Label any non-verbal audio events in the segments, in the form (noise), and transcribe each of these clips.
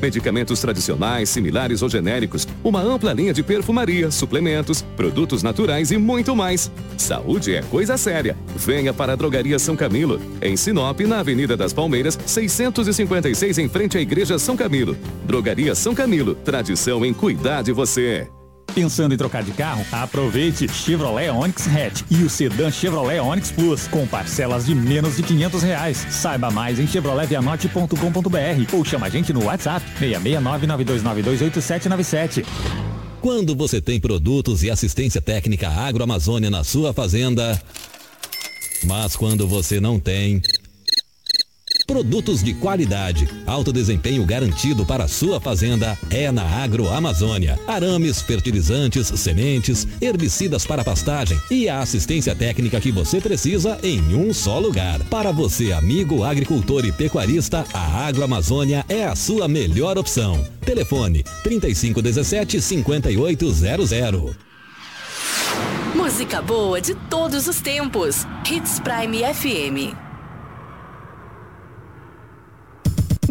medicamentos tradicionais, similares ou genéricos, uma ampla linha de perfumaria, suplementos, produtos naturais e muito mais. Saúde é coisa séria. Venha para a Drogaria São Camilo, em Sinop, na Avenida das Palmeiras, 656 em frente à Igreja São Camilo. Drogaria São Camilo, tradição em cuidar de você. Pensando em trocar de carro? Aproveite Chevrolet Onix Hatch e o sedã Chevrolet Onix Plus com parcelas de menos de 500 reais. Saiba mais em chevroletvianote.com.br ou chama a gente no WhatsApp 66992928797. Quando você tem produtos e assistência técnica agroamazônia na sua fazenda, mas quando você não tem... Produtos de qualidade, alto desempenho garantido para a sua fazenda é na Agroamazônia. Arames, fertilizantes, sementes, herbicidas para pastagem e a assistência técnica que você precisa em um só lugar. Para você, amigo agricultor e pecuarista, a Agroamazônia é a sua melhor opção. Telefone 3517 5800. Música boa de todos os tempos. Hits Prime FM.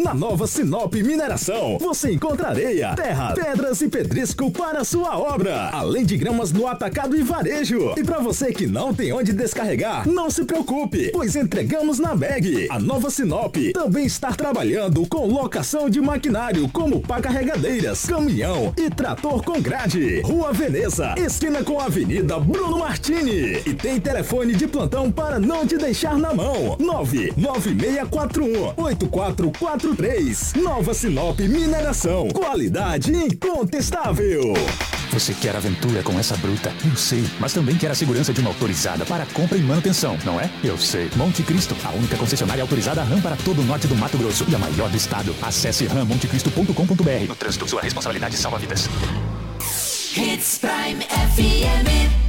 Na nova Sinop Mineração, você encontra areia, terra, pedras e pedrisco para sua obra, além de gramas no atacado e varejo. E para você que não tem onde descarregar, não se preocupe, pois entregamos na bag. A nova Sinop também está trabalhando com locação de maquinário como pá carregadeiras, caminhão e trator com grade. Rua Veneza, esquina com a Avenida Bruno Martini. E tem telefone de plantão para não te deixar na mão. 99641 8444 43. Nova Sinop Mineração. Qualidade incontestável. Você quer aventura com essa bruta? Eu sei. Mas também quer a segurança de uma autorizada para compra e manutenção, não é? Eu sei. Monte Cristo, a única concessionária autorizada RAM para todo o norte do Mato Grosso e a maior do estado. Acesse rammontecristo.com.br. No trânsito, sua responsabilidade salva vidas. Hits Prime FM.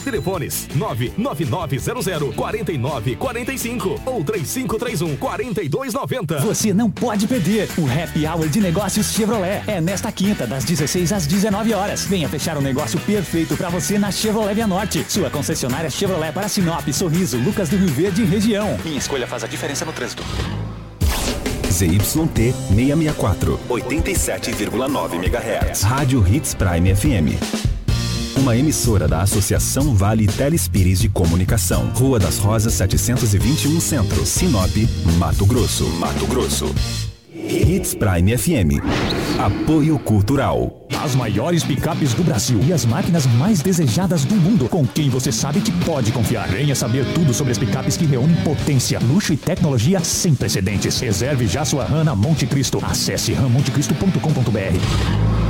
Telefones 99900 4945 ou 3531 4290. Você não pode perder o Happy Hour de Negócios Chevrolet. É nesta quinta, das 16 às 19 horas. Venha fechar um negócio perfeito para você na Chevrolet Via Norte. Sua concessionária Chevrolet para Sinop, Sorriso, Lucas do Rio Verde e região. Minha escolha faz a diferença no trânsito. ZYT 664, 87,9 MHz. Rádio Hits Prime FM uma emissora da Associação Vale Telespires de Comunicação. Rua das Rosas 721 Centro, Sinop, Mato Grosso. Mato Grosso. Hits Prime FM. Apoio Cultural. As maiores picapes do Brasil e as máquinas mais desejadas do mundo, com quem você sabe que pode confiar. Venha saber tudo sobre as picapes que reúnem potência, luxo e tecnologia sem precedentes. Reserve já sua RAM na Monte Cristo. Acesse rammontecristo.com.br.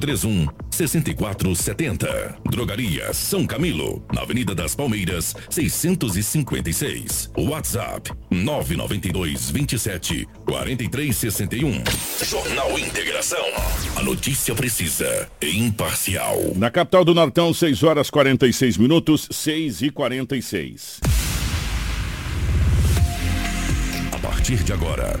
3531 6470. Drogaria São Camilo, na Avenida das Palmeiras, 656. WhatsApp 992 27 4361. Jornal Integração. A notícia precisa e imparcial. Na capital do Nortão, 6 horas 46 minutos, 6 e 46. A partir de agora,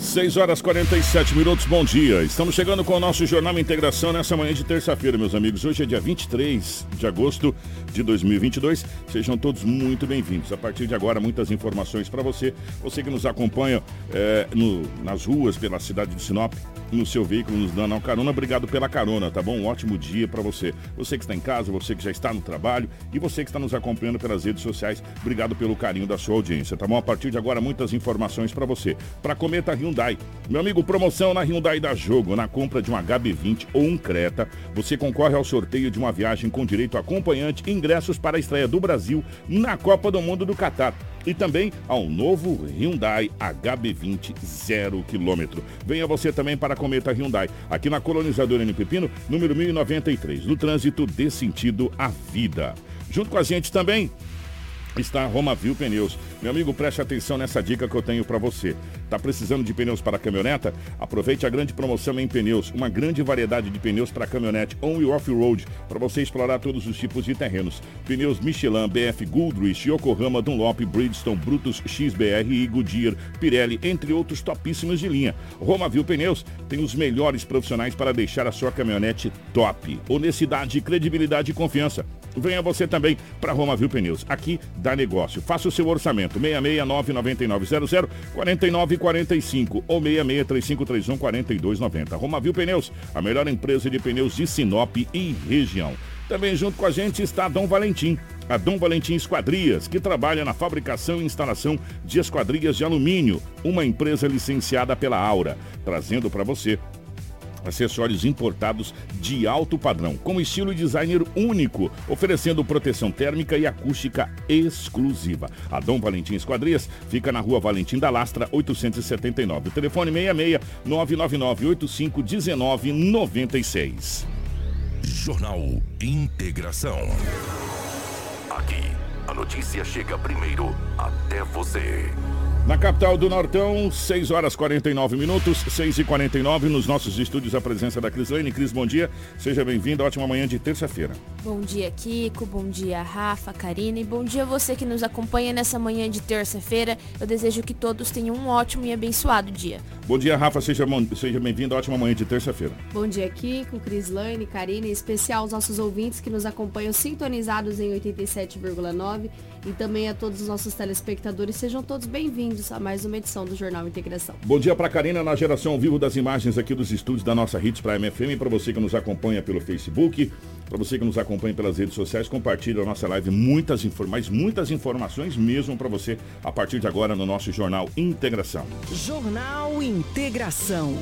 6 horas 47 minutos, bom dia. Estamos chegando com o nosso Jornal Integração nessa manhã de terça-feira, meus amigos. Hoje é dia 23 de agosto de 2022. Sejam todos muito bem-vindos. A partir de agora, muitas informações para você. Você que nos acompanha é, no, nas ruas pela cidade de Sinop, no seu veículo, nos dando uma carona. Obrigado pela carona, tá bom? Um ótimo dia para você. Você que está em casa, você que já está no trabalho e você que está nos acompanhando pelas redes sociais, obrigado pelo carinho da sua audiência, tá bom? A partir de agora, muitas informações para você. Para Cometa Hyundai. Meu amigo, promoção na Hyundai da Jogo. Na compra de um HB20 ou um Creta, você concorre ao sorteio de uma viagem com direito a acompanhante e ingressos para a estreia do Brasil na Copa do Mundo do Catar e também ao novo Hyundai HB20 0 km. Venha você também para a Cometa Hyundai, aqui na Colonizadora N Pepino, número 1093, no trânsito dê sentido à vida. Junto com a gente também está a Romavil Pneus. Meu amigo, preste atenção nessa dica que eu tenho para você. Tá precisando de pneus para caminhoneta? Aproveite a grande promoção em pneus, uma grande variedade de pneus para caminhonete on e off-road, para você explorar todos os tipos de terrenos. Pneus Michelin, BF Goodrich, Yokohama, Dunlop, Bridgestone, Brutus, XBR e Goodyear, Pirelli, entre outros topíssimos de linha. Romavil Pneus tem os melhores profissionais para deixar a sua caminhonete top. Honestidade, credibilidade e confiança. Venha você também para Romavil Pneus. Aqui dá negócio. Faça o seu orçamento. 669 9900 4945 ou 663531 4290. Romavil Pneus, a melhor empresa de pneus de Sinop e região. Também junto com a gente está a Dom Valentim, a Dom Valentim Esquadrias, que trabalha na fabricação e instalação de esquadrias de alumínio, uma empresa licenciada pela Aura, trazendo para você acessórios importados de alto padrão, com estilo e designer único, oferecendo proteção térmica e acústica exclusiva. A Dom Valentim Esquadrias fica na rua Valentim da Lastra, 879. O telefone 66 999 85 19 96. Jornal Integração. Aqui, a notícia chega primeiro até você. Na capital do Nortão, 6 horas 49 minutos, 6 e 49 nos nossos estúdios, a presença da Cris Lane. Cris, bom dia, seja bem-vindo, ótima manhã de terça-feira. Bom dia, Kiko, bom dia, Rafa, Karina e bom dia a você que nos acompanha nessa manhã de terça-feira. Eu desejo que todos tenham um ótimo e abençoado dia. Bom dia, Rafa, seja, seja bem-vindo, ótima manhã de terça-feira. Bom dia, Kiko, Cris Lane, Karina, em especial aos nossos ouvintes que nos acompanham sintonizados em 87,9 e também a todos os nossos telespectadores, sejam todos bem-vindos bem-vindos a mais uma edição do Jornal Integração. Bom dia para Karina na geração ao vivo das imagens aqui dos estúdios da nossa Hits Prime FM. Para você que nos acompanha pelo Facebook, para você que nos acompanha pelas redes sociais, compartilhe a nossa live. Muitas informações, muitas informações mesmo para você a partir de agora no nosso Jornal Integração. Jornal Integração.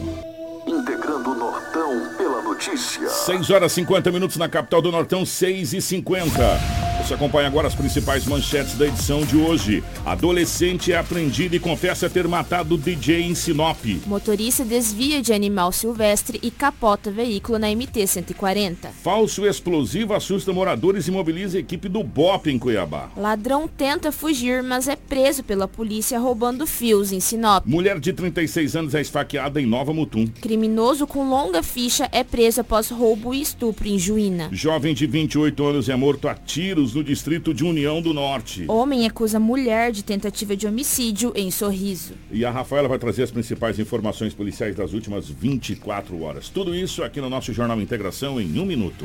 Integrando o Nortão pela notícia. 6 horas 50 minutos na capital do Nortão, 6 e 50. Você acompanha agora as principais manchetes da edição de hoje. Adolescente é apreendido e confessa ter matado DJ em Sinop. Motorista desvia de animal silvestre e capota veículo na MT-140. Falso explosivo assusta moradores e mobiliza a equipe do BOP em Cuiabá. Ladrão tenta fugir, mas é preso pela polícia roubando fios em Sinop. Mulher de 36 anos é esfaqueada em Nova Mutum. Criminoso com longa ficha é preso após roubo e estupro em Juína. Jovem de 28 anos é morto a tiros no distrito de União do Norte. Homem acusa mulher de tentativa de homicídio em Sorriso. E a Rafaela vai trazer as principais informações policiais das últimas 24 horas. Tudo isso aqui no nosso Jornal Integração em um minuto.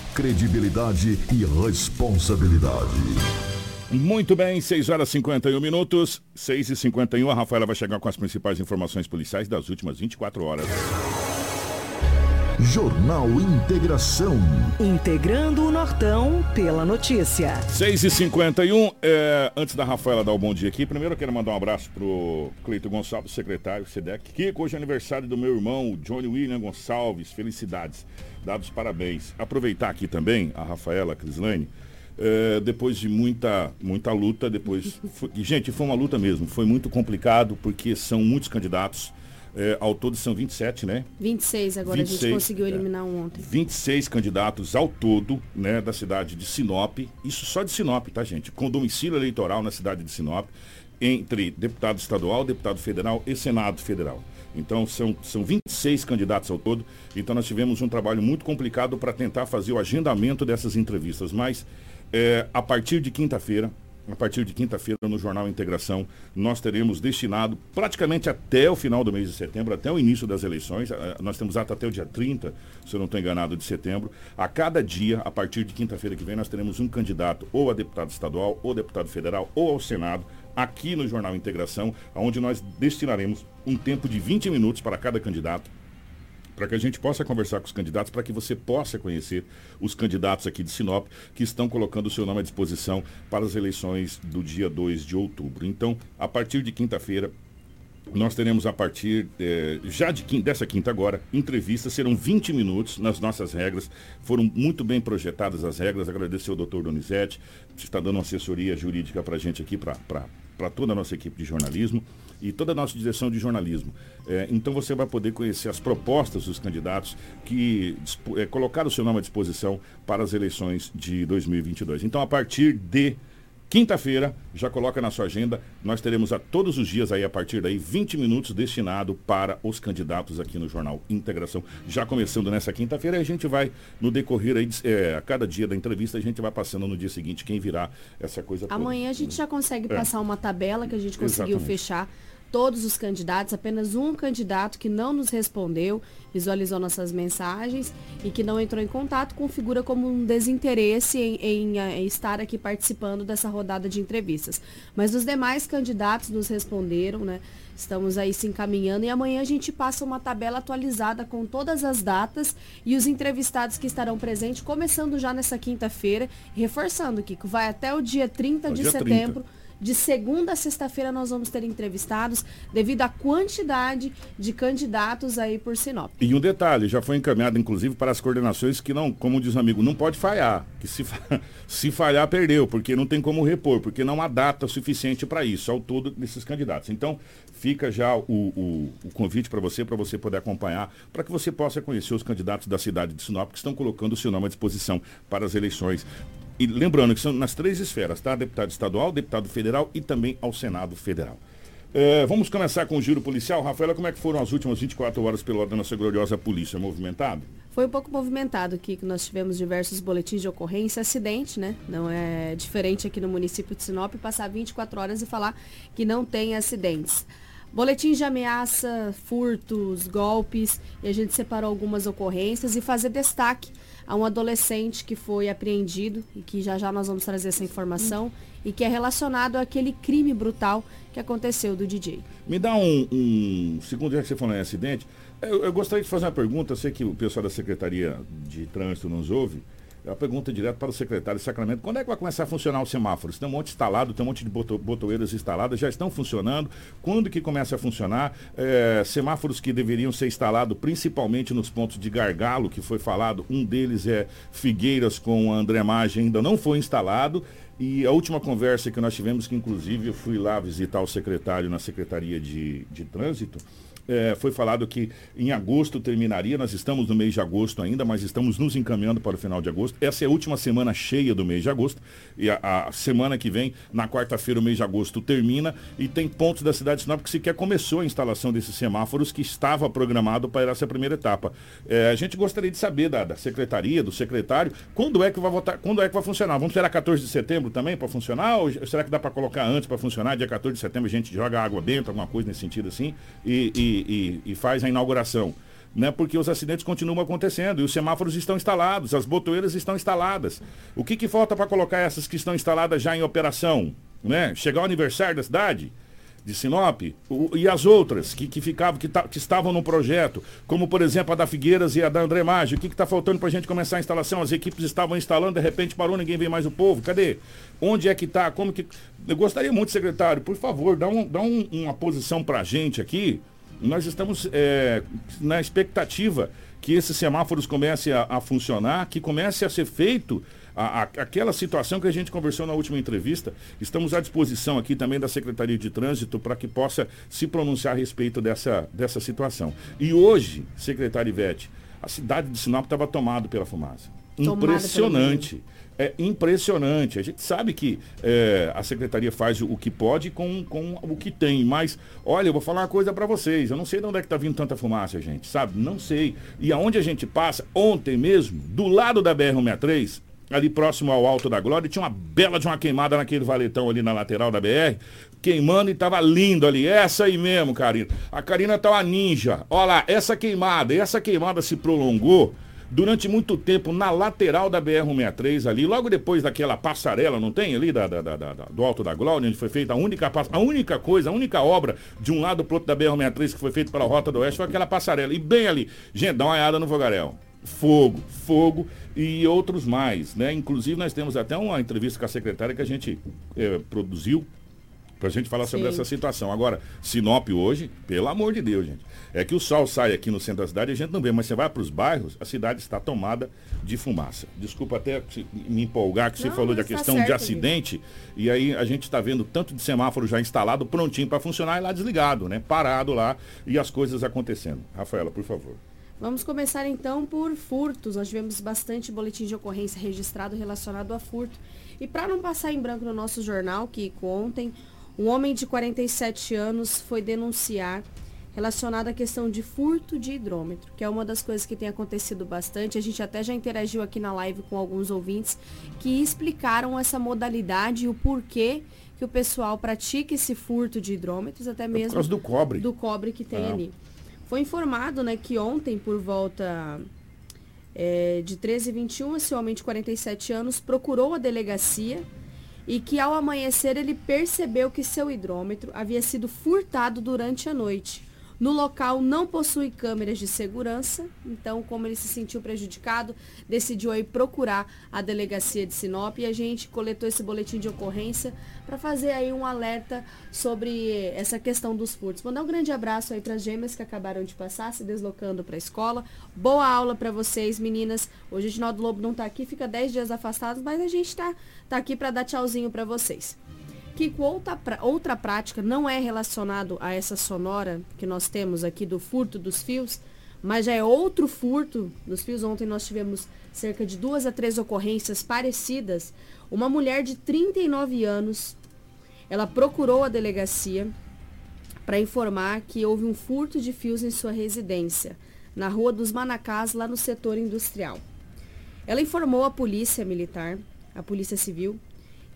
Credibilidade e responsabilidade. Muito bem, 6 horas e 51 minutos, 6 e 51 a Rafaela vai chegar com as principais informações policiais das últimas 24 horas. Jornal Integração. Integrando o Nortão pela notícia. 6 e 51 é, antes da Rafaela dar o bom dia aqui, primeiro eu quero mandar um abraço pro Cleito Gonçalves, secretário SEDEC, que hoje é aniversário do meu irmão, Johnny William Gonçalves, felicidades, dados parabéns. Aproveitar aqui também a Rafaela Crislane, é, depois de muita, muita luta, depois. (laughs) Foi, gente, foi uma luta mesmo, foi muito complicado, porque são muitos candidatos. É, ao todo são 27, né? 26 agora, 26, a gente conseguiu eliminar um ontem. 26 candidatos ao todo, né, da cidade de Sinop. Isso só de Sinop, tá, gente? Com domicílio eleitoral na cidade de Sinop, entre deputado estadual, deputado federal e Senado Federal. Então são, são 26 candidatos ao todo. Então nós tivemos um trabalho muito complicado para tentar fazer o agendamento dessas entrevistas. Mas é, a partir de quinta-feira, a partir de quinta-feira no Jornal Integração, nós teremos destinado praticamente até o final do mês de setembro, até o início das eleições, nós temos até, até o dia 30, se eu não estou enganado, de setembro. A cada dia, a partir de quinta-feira que vem, nós teremos um candidato ou a deputado estadual, ou deputado federal, ou ao Senado, aqui no Jornal Integração, onde nós destinaremos um tempo de 20 minutos para cada candidato para que a gente possa conversar com os candidatos, para que você possa conhecer os candidatos aqui de Sinop que estão colocando o seu nome à disposição para as eleições do dia 2 de outubro. Então, a partir de quinta-feira, nós teremos a partir eh, já de quinta, dessa quinta agora, entrevistas, serão 20 minutos nas nossas regras. Foram muito bem projetadas as regras. Agradecer ao doutor Donizete, que está dando assessoria jurídica para a gente aqui, para toda a nossa equipe de jornalismo e toda a nossa direção de jornalismo. É, então você vai poder conhecer as propostas dos candidatos que é, colocaram o seu nome à disposição para as eleições de 2022. Então, a partir de Quinta-feira, já coloca na sua agenda, nós teremos a todos os dias aí, a partir daí, 20 minutos destinado para os candidatos aqui no Jornal Integração. Já começando nessa quinta-feira, a gente vai, no decorrer aí, é, a cada dia da entrevista, a gente vai passando no dia seguinte quem virá essa coisa Amanhã toda. a gente já consegue é. passar uma tabela que a gente conseguiu Exatamente. fechar todos os candidatos, apenas um candidato que não nos respondeu, visualizou nossas mensagens e que não entrou em contato, configura como um desinteresse em, em, em, estar aqui participando dessa rodada de entrevistas. Mas os demais candidatos nos responderam, né? Estamos aí se encaminhando e amanhã a gente passa uma tabela atualizada com todas as datas e os entrevistados que estarão presentes, começando já nessa quinta-feira, reforçando, Kiko, vai até o dia 30 o de dia setembro. 30 de segunda a sexta-feira nós vamos ter entrevistados devido à quantidade de candidatos aí por Sinop. E um detalhe, já foi encaminhado inclusive para as coordenações que não, como diz o amigo, não pode falhar. Que se, (laughs) se falhar, perdeu, porque não tem como repor, porque não há data suficiente para isso, ao todo desses candidatos. Então, fica já o, o, o convite para você, para você poder acompanhar, para que você possa conhecer os candidatos da cidade de Sinop que estão colocando o seu nome à disposição para as eleições E lembrando que são nas três esferas, tá? Deputado estadual, deputado federal e também ao Senado Federal. É, vamos começar com o giro policial. Rafaela, como é que foram as últimas 24 horas pela da nossa gloriosa polícia? Movimentado? Foi um pouco movimentado aqui, que nós tivemos diversos boletins de ocorrência, acidente, né? Não é diferente aqui no município de Sinop passar 24 horas e falar que não tem acidentes. Boletim de ameaça, furtos, golpes, e a gente separou algumas ocorrências e fazer destaque a um adolescente que foi apreendido e que já já nós vamos trazer essa informação e que é relacionado àquele crime brutal que aconteceu do DJ. Me dá um, um segundo já que você falou em acidente, eu, eu, gostaria de fazer uma pergunta, eu sei que o pessoal da Secretaria de Trânsito nos ouve, é uma pergunta direto para o secretário de Sacramento. Quando é que vai começar a funcionar os semáforos? Tem um monte instalado, tem um monte de boto, botoeiras instaladas, já estão funcionando. Quando que começa a funcionar? É, semáforos que deveriam ser instalados principalmente nos pontos de gargalo, que foi falado. Um deles é Figueiras com a André Magem, ainda não foi instalado. E a última conversa que nós tivemos, que inclusive eu fui lá visitar o secretário na Secretaria de, de Trânsito, é, foi falado que em agosto terminaria, nós estamos no mês de agosto ainda, mas estamos nos encaminhando para o final de agosto. Essa é a última semana cheia do mês de agosto. E a, a semana que vem, na quarta-feira, o mês de agosto termina e tem pontos da cidade de Sinop que sequer começou a instalação desses semáforos que estava programado para essa primeira etapa. É, a gente gostaria de saber da, da, secretaria, do secretário, quando é que vai votar, quando é que vai funcionar? Vamos esperar 14 de setembro também para funcionar? Ou será que dá para colocar antes para funcionar? Dia 14 de setembro a gente joga água benta, alguma coisa nesse sentido assim, e, e e, e, faz a inauguração. Né, porque os acidentes continuam acontecendo e os semáforos estão instalados, as botoeiras estão instaladas. O que, que falta para colocar essas que estão instaladas já em operação? Né? Chegar o aniversário da cidade? de Sinop o, e as outras que, que ficavam, que, ta, que, estavam no projeto, como por exemplo a da Figueiras e a da André Maggi. O que está faltando para a gente começar a instalação? As equipes estavam instalando, de repente parou, ninguém vê mais o povo. Cadê? Onde é que está? Como que. Eu gostaria muito, secretário, por favor, dá, um, dá um, uma posição para a gente aqui nós estamos é, na expectativa que esses semáforos comecem a, a, funcionar, que comece a ser feito a, a, aquela situação que a gente conversou na última entrevista. Estamos à disposição aqui também da Secretaria de Trânsito para que possa se pronunciar a respeito dessa, dessa situação. E hoje, secretário Ivete, a cidade de Sinop estava tomada pela fumaça. Impressionante é impressionante. A gente sabe que é, a secretaria faz o, que pode com, com o que tem, mas olha, eu vou falar uma coisa para vocês. Eu não sei de onde é que está vindo tanta fumaça, gente, sabe? Não sei. E aonde a gente passa, ontem mesmo, do lado da BR-163, ali próximo ao Alto da Glória, tinha uma bela de uma queimada naquele valetão ali na lateral da BR, queimando e tava lindo ali. Essa aí mesmo, Karina. A Karina tá uma ninja. Olha lá, essa queimada, essa queimada se prolongou durante muito tempo na lateral da BR-163 ali, logo depois daquela passarela, não tem ali, da, da, da, do Alto da Glória, onde foi feita a única, a única coisa, a única obra de um lado pro outro da BR-163 que foi feita pela Rota do Oeste foi aquela passarela. E bem ali, gente, dá uma olhada no fogaréu. Fogo, fogo e outros mais, né? Inclusive nós temos até uma entrevista com a secretária que a gente é, produziu para a gente falar Sim. sobre essa situação. Agora, Sinop hoje, pelo amor de Deus, gente, é que o sol sai aqui no centro da cidade e a gente não vê, mas você vai para os bairros, a cidade está tomada de fumaça. Desculpa até me empolgar, que não, você falou da tá questão certo, de acidente, amigo. e aí a gente está vendo tanto de semáforo já instalado, prontinho para funcionar e lá desligado, né? Parado lá e as coisas acontecendo. Rafaela, por favor. Vamos começar então por furtos. Nós tivemos bastante boletim de ocorrência registrado relacionado a furto. E para não passar em branco no nosso jornal, que ontem um homem de 47 anos foi denunciar relacionado à questão de furto de hidrômetro, que é uma das coisas que tem acontecido bastante. A gente até já interagiu aqui na live com alguns ouvintes que explicaram essa modalidade e o porquê que o pessoal pratica esse furto de hidrômetros, até mesmo é por causa do cobre. Do cobre que tem é. ali. Foi informado né, que ontem, por volta é, de 13h21, esse homem de 47 anos procurou a delegacia e que ao amanhecer ele percebeu que seu hidrômetro havia sido furtado durante a noite. No local não possui câmeras de segurança, então como ele se sentiu prejudicado, decidiu aí procurar a delegacia de Sinop e a gente coletou esse boletim de ocorrência para fazer aí um alerta sobre essa questão dos furtos. Mandar um grande abraço aí para as gêmeas que acabaram de passar, se deslocando para a escola. Boa aula para vocês, meninas. Hoje o Ginaldo Lobo não está aqui, fica 10 dias afastado, mas a gente está tá aqui para dar tchauzinho para vocês que outra, outra prática não é relacionado a essa sonora que nós temos aqui do furto dos fios, mas já é outro furto nos fios. Ontem nós tivemos cerca de duas a três ocorrências parecidas. Uma mulher de 39 anos, ela procurou a delegacia para informar que houve um furto de fios em sua residência, na Rua dos Manacás, lá no setor industrial. Ela informou a polícia militar, a polícia civil,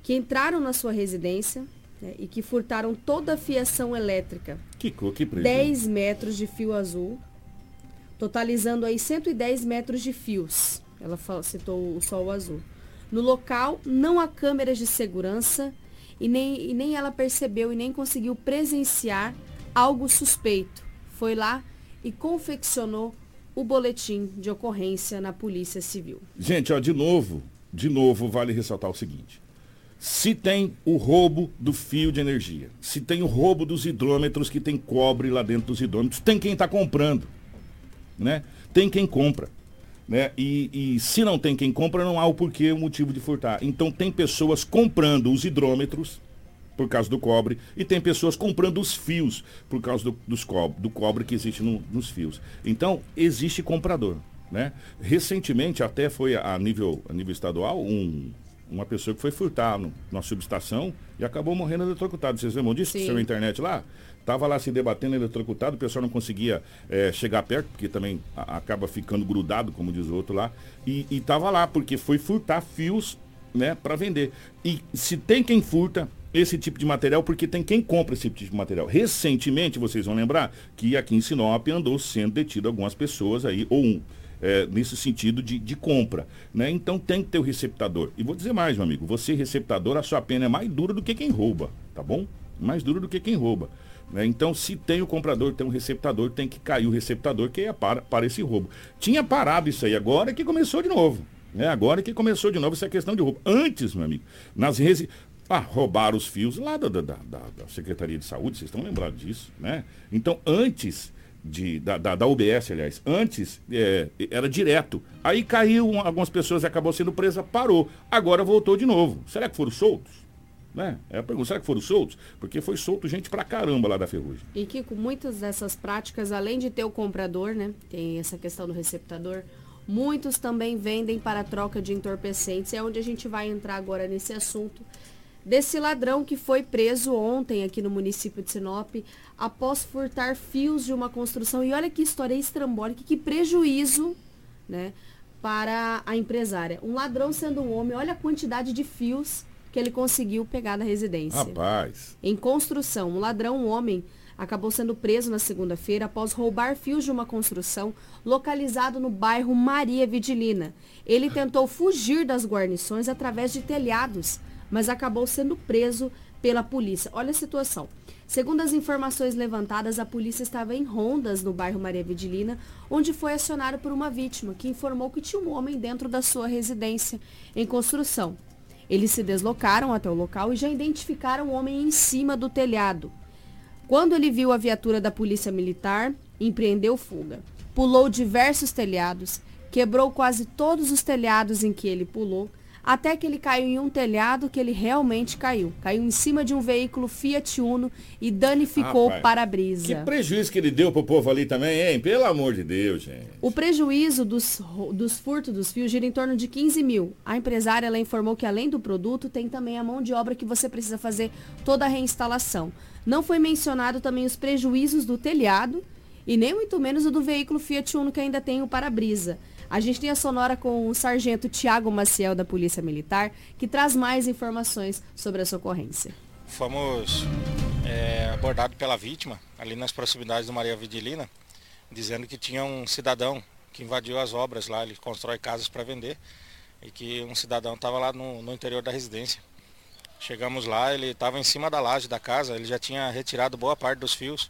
que entraram na sua residência né, e que furtaram toda a fiação elétrica. Que cor, que preço. 10 metros de fio azul, totalizando aí 110 metros de fios. Ela citou o sol azul. No local, não há câmeras de segurança e nem, e nem ela percebeu e nem conseguiu presenciar algo suspeito. Foi lá e confeccionou o boletim de ocorrência na Polícia Civil. Gente, ó, de novo, de novo, vale ressaltar o seguinte. Se tem o roubo do fio de energia, se tem o roubo dos hidrômetros que tem cobre lá dentro dos hidrômetros, tem quem está comprando. Né? Tem quem compra. Né? E, e, se não tem quem compra, não há o porquê, o motivo de furtar. Então tem pessoas comprando os hidrômetros por causa do cobre e tem pessoas comprando os fios por causa do, dos cobre, do cobre que existe no, nos fios. Então existe comprador. Né? Recentemente até foi a nível, a nível estadual um, uma pessoa que foi furtar no, numa subestação e acabou morrendo eletrocutado. Vocês lembram disso? Sim. Seu internet lá? Tava lá se debatendo, eletrocutado, o pessoal não conseguia é, chegar perto, porque também a, acaba ficando grudado, como diz o outro lá. E, e tava lá, porque foi furtar fios né, para vender. E se tem quem furta esse tipo de material, porque tem quem compra esse tipo de material. Recentemente, vocês vão lembrar que aqui em Sinop andou sendo detido algumas pessoas aí, ou um é, nesse sentido de, de compra. Né? Então tem que ter o receptador. E vou dizer mais, meu amigo, você receptador, a sua pena é mais dura do que quem rouba, tá bom? Mais dura do que quem rouba. Né? Então, se tem o comprador, tem um receptador, tem que cair o receptador que é para, para esse roubo. Tinha parado isso aí, agora que começou de novo. Né? Agora que começou de novo essa questão de roubo. Antes, meu amigo, nas resi... Ah, roubaram os fios lá da, da, da, da Secretaria de Saúde, vocês estão lembrados disso, né? Então, antes de, da, da, da UBS, aliás. Antes é, era direto. Aí caiu algumas pessoas e acabou sendo presa, parou. Agora voltou de novo. Será que foram soltos? Né? É a pergunta, será que foram soltos? Porque foi solto gente pra caramba lá da ferrugem. E que com muitas dessas práticas, além de ter o comprador, né? Tem essa questão do receptador, muitos também vendem para troca de entorpecentes. É onde a gente vai entrar agora nesse assunto desse ladrão que foi preso ontem aqui no município de Sinop após furtar fios de uma construção. E olha que história estrambólica, que prejuízo né, para a empresária. Um ladrão sendo um homem, olha a quantidade de fios que ele conseguiu pegar da residência. Rapaz. Em construção, um ladrão, um homem, acabou sendo preso na segunda-feira após roubar fios de uma construção localizado no bairro Maria Vidilina. Ele (laughs) tentou fugir das guarnições através de telhados mas acabou sendo preso pela polícia. Olha a situação. Segundo as informações levantadas, a polícia estava em rondas no bairro Maria Vidilina, onde foi acionado por uma vítima que informou que tinha um homem dentro da sua residência em construção. Eles se deslocaram até o local e já identificaram o homem em cima do telhado. Quando ele viu a viatura da polícia militar, empreendeu fuga. Pulou diversos telhados, quebrou quase todos os telhados em que ele pulou, até que ele caiu em um telhado que ele realmente caiu. Caiu em cima de um veículo Fiat Uno e danificou o para-brisa. Que prejuízo que ele deu pro povo ali também, hein? Pelo amor de Deus, gente. O prejuízo dos, dos furtos dos fios gira em torno de 15 mil. A empresária ela informou que além do produto, tem também a mão de obra que você precisa fazer toda a reinstalação. Não foi mencionado também os prejuízos do telhado e nem muito menos o do veículo Fiat Uno que ainda tem o para-brisa. A gente tem a sonora com o sargento Tiago Maciel, da Polícia Militar, que traz mais informações sobre essa ocorrência. Fomos é, abordados pela vítima, ali nas proximidades do Maria Vidilina, dizendo que tinha um cidadão que invadiu as obras lá, ele constrói casas para vender, e que um cidadão estava lá no, no interior da residência. Chegamos lá, ele estava em cima da laje da casa, ele já tinha retirado boa parte dos fios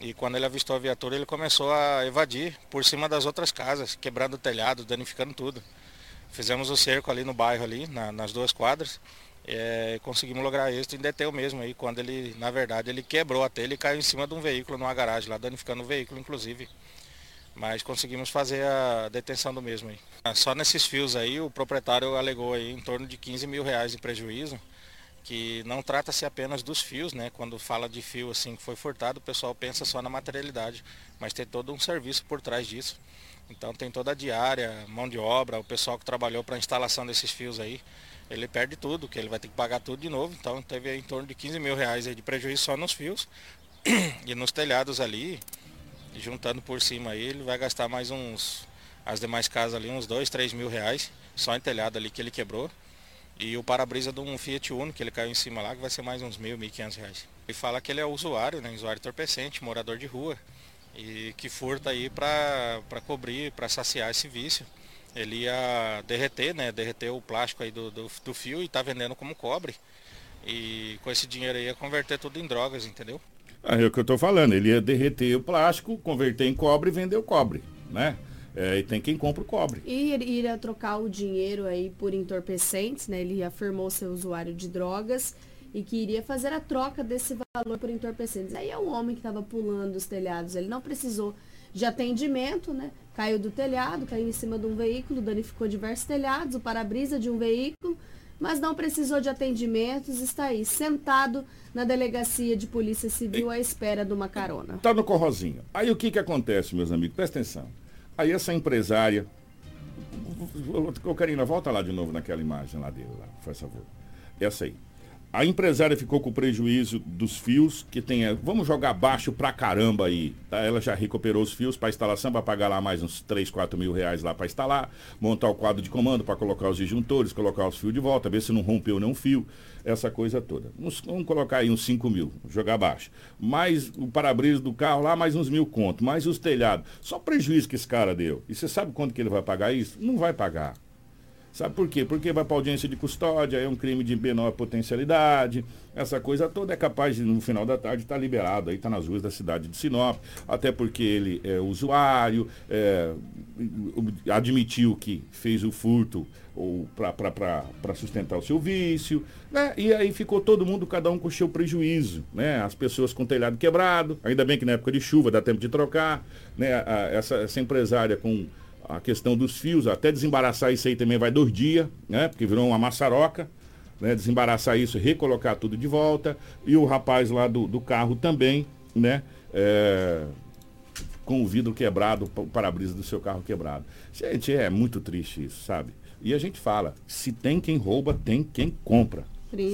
e quando ele avistou a viatura, ele começou a evadir por cima das outras casas, quebrando o telhado, danificando tudo. Fizemos o cerco ali no bairro, ali, na, nas duas quadras, é, conseguimos lograr êxito e deteu mesmo aí, quando ele, na verdade, ele quebrou a telha e caiu em cima de um veículo numa garagem lá, danificando o veículo, inclusive. Mas conseguimos fazer a detenção do mesmo aí. Só nesses fios aí, o proprietário alegou aí em torno de 15 mil reais de prejuízo que não trata-se apenas dos fios, né? Quando fala de fio assim que foi furtado, o pessoal pensa só na materialidade, mas tem todo um serviço por trás disso. Então tem toda a diária, mão de obra, o pessoal que trabalhou para a instalação desses fios aí, ele perde tudo, que ele vai ter que pagar tudo de novo. Então teve em torno de 15 mil reais de prejuízo só nos fios (clears throat) e nos telhados ali, juntando por cima aí, ele vai gastar mais uns, as demais casas ali, uns 2, 3 mil reais, só em telhado ali que ele quebrou. E o para-brisa de um Fiat Uno, que ele caiu em cima lá, que vai ser mais uns mil, mil quinhentos reais. Ele fala que ele é usuário, né? Usuário entorpecente, morador de rua. E que furta aí para cobrir, para saciar esse vício. Ele ia derreter, né? Derreter o plástico aí do, do, do fio e tá vendendo como cobre. E com esse dinheiro aí ia converter tudo em drogas, entendeu? É, o que eu estou falando, ele ia derreter o plástico, converter em cobre e vender o cobre, né? É, e tem quem compra o cobre. E ele iria trocar o dinheiro aí por entorpecentes, né? Ele afirmou ser usuário de drogas e que iria fazer a troca desse valor por entorpecentes. Aí é o homem que estava pulando os telhados, ele não precisou de atendimento, né? Caiu do telhado, caiu em cima de um veículo, danificou diversos telhados, o para-brisa de um veículo, mas não precisou de atendimentos, está aí, sentado na delegacia de polícia civil à espera de uma carona. Está no corrozinho. Aí o que que acontece, meus amigos? Presta atenção. Aí essa empresária. Ô, Karina, volta lá de novo naquela imagem lá dele, lá, por favor. Essa aí. A empresária ficou com prejuízo dos fios, que tem. Vamos jogar baixo pra caramba aí. Tá? Ela já recuperou os fios para instalação, para pagar lá mais uns 3, 4 mil reais lá para instalar, montar o quadro de comando para colocar os disjuntores, colocar os fios de volta, ver se não rompeu nenhum fio, essa coisa toda. Vamos, vamos colocar aí uns 5 mil, jogar baixo. Mais o para-brisa do carro lá, mais uns mil conto, mais os telhados. Só prejuízo que esse cara deu. E você sabe quanto que ele vai pagar isso? Não vai pagar. Sabe por quê? Porque vai para audiência de custódia, é um crime de menor potencialidade, essa coisa toda é capaz de, no final da tarde, estar tá liberado, aí está nas ruas da cidade de Sinop, até porque ele é usuário, é, admitiu que fez o furto para sustentar o seu vício, né? E aí ficou todo mundo, cada um com o seu prejuízo, né? As pessoas com o telhado quebrado, ainda bem que na época de chuva dá tempo de trocar, né? Essa, essa empresária com a questão dos fios, até desembaraçar isso aí também vai dois dias, né? Porque virou uma maçaroca, né? Desembaraçar isso, recolocar tudo de volta. E o rapaz lá do, do carro também, né? É, com o vidro quebrado, o para-brisa do seu carro quebrado. Gente, é muito triste isso, sabe? E a gente fala, se tem quem rouba, tem quem compra.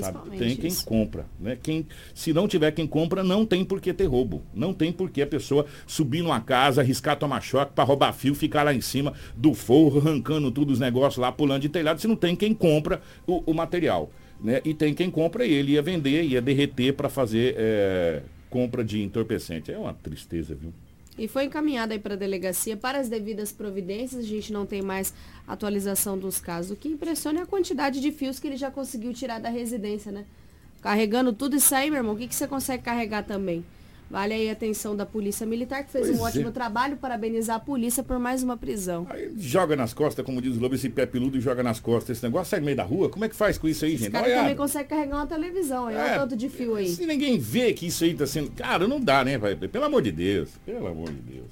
Sabe? Tem quem isso. compra. Né? Quem, se não tiver quem compra, não tem por que ter roubo. Não tem por que a pessoa subir numa casa, arriscar tomar choque para roubar fio, ficar lá em cima do forro, arrancando tudo os negócios lá, pulando de telhado, se não tem quem compra o, o material. Né? E tem quem compra e ele ia vender, ia derreter para fazer é, compra de entorpecente. É uma tristeza, viu? E foi encaminhada aí para a delegacia para as devidas providências. A gente não tem mais atualização dos casos. O que impressiona é a quantidade de fios que ele já conseguiu tirar da residência, né? Carregando tudo isso aí, meu irmão, o que, que você consegue carregar também? Vale aí a atenção da Polícia Militar, que fez pois um é. ótimo trabalho, parabenizar a polícia por mais uma prisão. Aí joga nas costas, como diz o Lobo, esse pé peludo joga nas costas. Esse negócio sai no meio da rua, como é que faz com isso aí, esse gente? cara também consegue carregar uma televisão, aí, é, olha o tanto de fio aí. Se ninguém vê que isso aí tá sendo... Cara, não dá, né? Pelo amor de Deus, pelo amor de Deus.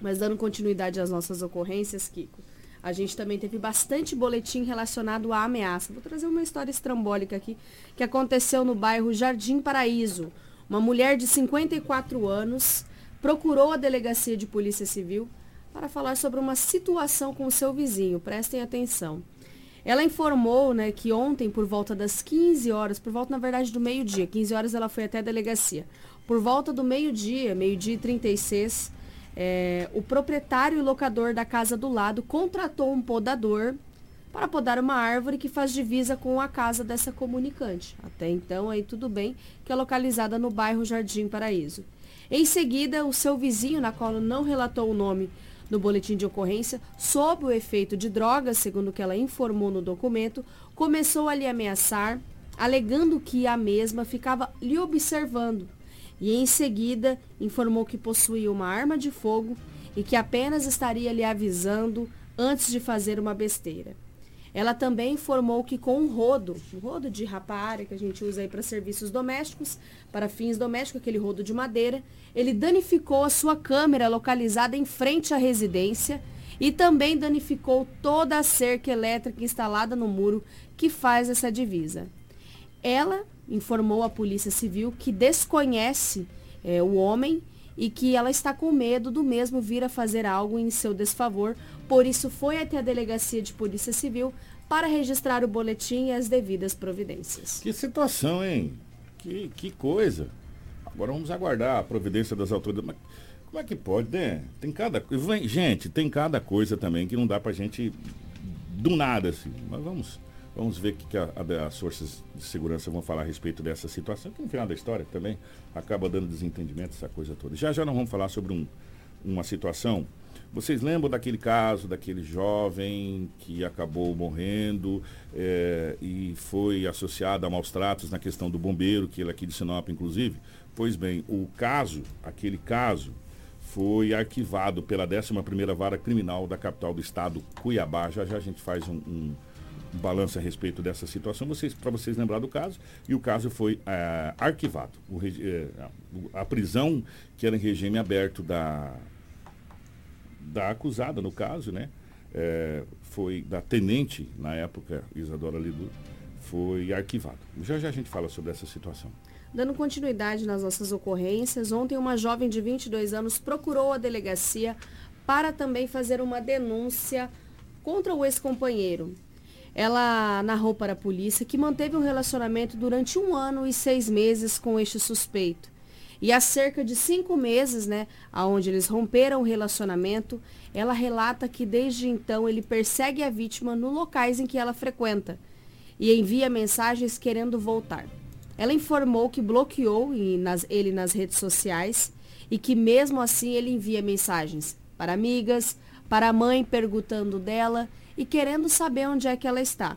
Mas dando continuidade às nossas ocorrências, Kiko, a gente também teve bastante boletim relacionado à ameaça. Vou trazer uma história estrambólica aqui, que aconteceu no bairro Jardim Paraíso. Uma mulher de 54 anos procurou a delegacia de polícia civil para falar sobre uma situação com o seu vizinho. Prestem atenção. Ela informou né, que ontem, por volta das 15 horas, por volta, na verdade, do meio-dia, 15 horas ela foi até a delegacia. Por volta do meio-dia, meio-dia e 36, é, o proprietário e locador da casa do lado contratou um podador para podar uma árvore que faz divisa com a casa dessa comunicante. Até então, aí tudo bem, que é localizada no bairro Jardim Paraíso. Em seguida, o seu vizinho, na qual não relatou o nome no boletim de ocorrência, sob o efeito de drogas, segundo que ela informou no documento, começou a lhe ameaçar, alegando que a mesma ficava lhe observando. E em seguida, informou que possuía uma arma de fogo e que apenas estaria lhe avisando antes de fazer uma besteira. Ela também informou que com um rodo, um rodo de rapária que a gente usa aí para serviços domésticos, para fins domésticos, aquele rodo de madeira, ele danificou a sua câmera localizada em frente à residência e também danificou toda a cerca elétrica instalada no muro que faz essa divisa. Ela informou à Polícia Civil que desconhece é, o homem e que ela está com medo do mesmo vir a fazer algo em seu desfavor, por isso foi até a Delegacia de Polícia Civil para registrar o boletim e as devidas providências. Que situação, hein? Que, que coisa. Agora vamos aguardar a providência das autoridades. Mas como é que pode, né? Tem cada coisa. Gente, tem cada coisa também que não dá pra gente do nada, assim. Mas vamos, vamos ver o que, que a, a, as forças de segurança vão falar a respeito dessa situação, que no final da história também acaba dando desentendimento, essa coisa toda. Já já nós vamos falar sobre um, uma situação. Vocês lembram daquele caso, daquele jovem que acabou morrendo é, e foi associado a maus tratos na questão do bombeiro, que ele é aqui de Sinop, inclusive? Pois bem, o caso, aquele caso, foi arquivado pela 11ª Vara Criminal da capital do estado, Cuiabá. Já já a gente faz um, um balanço a respeito dessa situação, vocês, para vocês lembrar do caso. E o caso foi é, arquivado. O, é, a prisão, que era em regime aberto da, da acusada, no caso, né? É, foi da tenente, na época, Isadora Lidu, foi arquivado. Já já a gente fala sobre essa situação. Dando continuidade nas nossas ocorrências, ontem uma jovem de 22 anos procurou a delegacia para também fazer uma denúncia contra o ex-companheiro. Ela narrou para a polícia que manteve um relacionamento durante um ano e seis meses com este suspeito. E há cerca de cinco meses, né, aonde eles romperam o relacionamento, ela relata que desde então ele persegue a vítima nos locais em que ela frequenta e envia mensagens querendo voltar. Ela informou que bloqueou ele nas redes sociais e que mesmo assim ele envia mensagens para amigas, para a mãe perguntando dela e querendo saber onde é que ela está.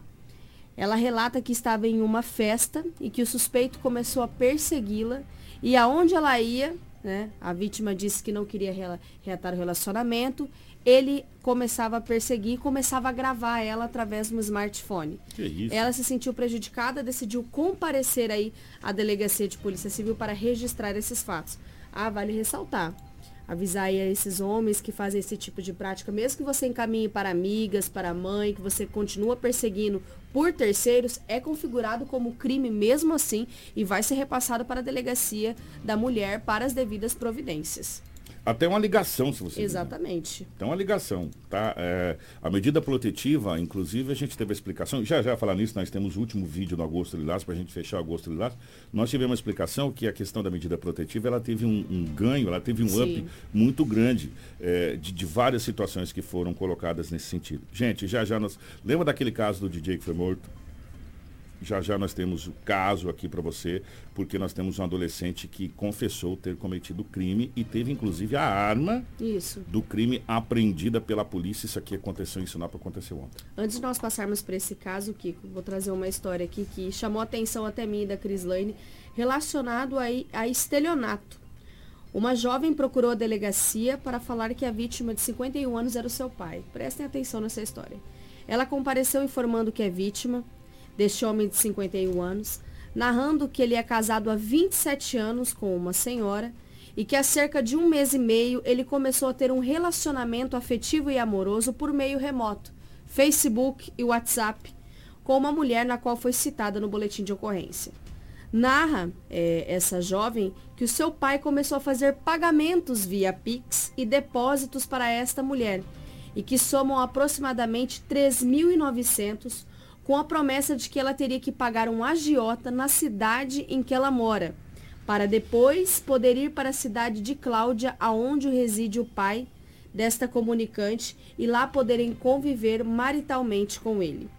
Ela relata que estava em uma festa e que o suspeito começou a persegui-la e aonde ela ia, né, a vítima disse que não queria reatar o relacionamento ele começava a perseguir e começava a gravar ela através do smartphone. Ela se sentiu prejudicada, decidiu comparecer aí à delegacia de polícia civil para registrar esses fatos. Ah, vale ressaltar. Avisar aí a esses homens que fazem esse tipo de prática, mesmo que você encaminhe para amigas, para mãe, que você continua perseguindo por terceiros, é configurado como crime mesmo assim e vai ser repassado para a delegacia da mulher para as devidas providências. Até uma ligação, se você Exatamente. Quiser. Até uma ligação, tá? É, a medida protetiva, inclusive, a gente teve a explicação, já já falar nisso, nós temos o último vídeo do Agosto Lilás, para a gente fechar o Agosto Lilás, nós tivemos uma explicação que a questão da medida protetiva, ela teve um, um ganho, ela teve um Sim. up muito grande é, de, de, várias situações que foram colocadas nesse sentido. Gente, já já nós... Lembra daquele caso do DJ que foi morto? Já já nós temos o caso aqui para você, porque nós temos um adolescente que confessou ter cometido crime e teve inclusive a arma Isso. do crime apreendida pela polícia. Isso aqui aconteceu em Sinop, aconteceu ontem. Antes de nós passarmos para esse caso, Kiko, vou trazer uma história aqui que chamou a atenção até mim da Crislane, relacionado a, a estelionato. Uma jovem procurou a delegacia para falar que a vítima de 51 anos era o seu pai. Prestem atenção nessa história. Ela compareceu informando que a vítima deste homem de 51 anos, narrando que ele é casado há 27 anos com uma senhora e que há cerca de um mês e meio ele começou a ter um relacionamento afetivo e amoroso por meio remoto, Facebook e WhatsApp, com uma mulher na qual foi citada no boletim de ocorrência. Narra é, essa jovem que o seu pai começou a fazer pagamentos via Pix e depósitos para esta mulher e que somam aproximadamente 3.900 com a promessa de que ela teria que pagar um agiota na cidade em que ela mora, para depois poder ir para a cidade de Cláudia, aonde reside o pai desta comunicante, e lá poderem conviver maritalmente com ele.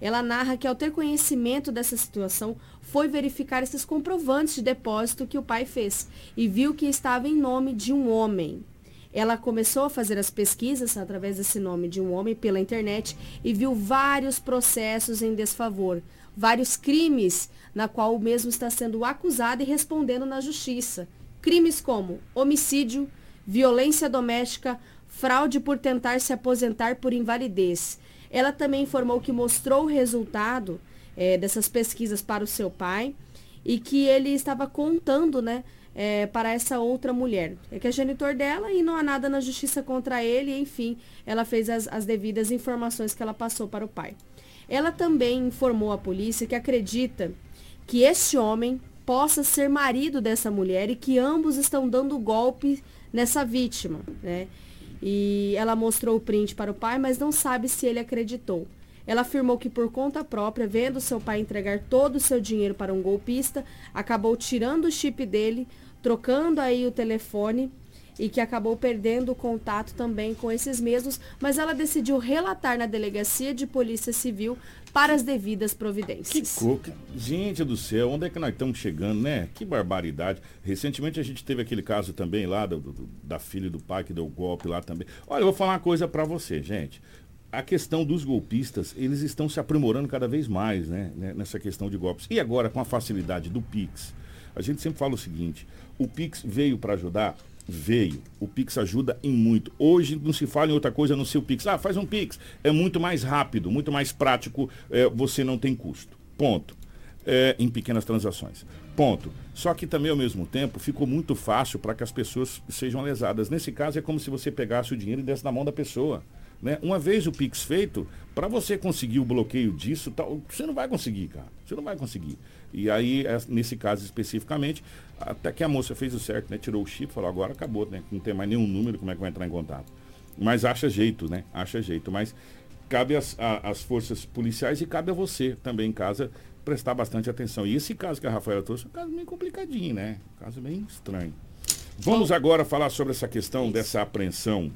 Ela narra que ao ter conhecimento dessa situação, foi verificar esses comprovantes de depósito que o pai fez e viu que estava em nome de um homem. Ela começou a fazer as pesquisas através desse nome de um homem pela internet e viu vários processos em desfavor, vários crimes na qual o mesmo está sendo acusado e respondendo na justiça. Crimes como homicídio, violência doméstica, fraude por tentar se aposentar por invalidez. Ela também informou que mostrou o resultado é, dessas pesquisas para o seu pai e que ele estava contando, né, é, para essa outra mulher. É que é genitor dela e não há nada na justiça contra ele, enfim, ela fez as, as devidas informações que ela passou para o pai. Ela também informou à polícia que acredita que este homem possa ser marido dessa mulher e que ambos estão dando golpe nessa vítima, né? E ela mostrou o print para o pai, mas não sabe se ele acreditou. Ela afirmou que por conta própria, vendo seu pai entregar todo o seu dinheiro para um golpista, acabou tirando o chip dele, trocando aí o telefone e que acabou perdendo o contato também com esses mesmos, mas ela decidiu relatar na delegacia de polícia civil para as devidas providências. Que coca. Gente do céu, onde é que nós estamos chegando, né? Que barbaridade. Recentemente a gente teve aquele caso também lá do, do, da filha do pai que deu golpe lá também. Olha, eu vou falar uma coisa para você, gente. A questão dos golpistas, eles estão se aprimorando cada vez mais, né? Nessa questão de golpes. E agora, com a facilidade do Pix, a gente sempre fala o seguinte, o Pix veio para ajudar veio. O Pix ajuda em muito. Hoje não se fala em outra coisa no seu Pix. Ah, faz um Pix. É muito mais rápido, muito mais prático, é, você não tem custo. Ponto. É, em pequenas transações. Ponto. Só que também, ao mesmo tempo, ficou muito fácil para que as pessoas sejam lesadas. Nesse caso, é como se você pegasse o dinheiro e desse na mão da pessoa. Né? Uma vez o Pix feito, para você conseguir o bloqueio disso, tal, você não vai conseguir, cara. Você não vai conseguir. E aí, nesse caso especificamente, até que a moça fez o certo, né? Tirou o chip, falou, agora acabou, né? Não tem mais nenhum número, como é que vai entrar em contato? Mas acha jeito, né? Acha jeito. Mas cabe às, às forças policiais e cabe a você também em casa prestar bastante atenção. E esse caso que a Rafaela trouxe é um caso meio complicadinho, né? Um caso bem estranho. Vamos agora falar sobre essa questão dessa apreensão.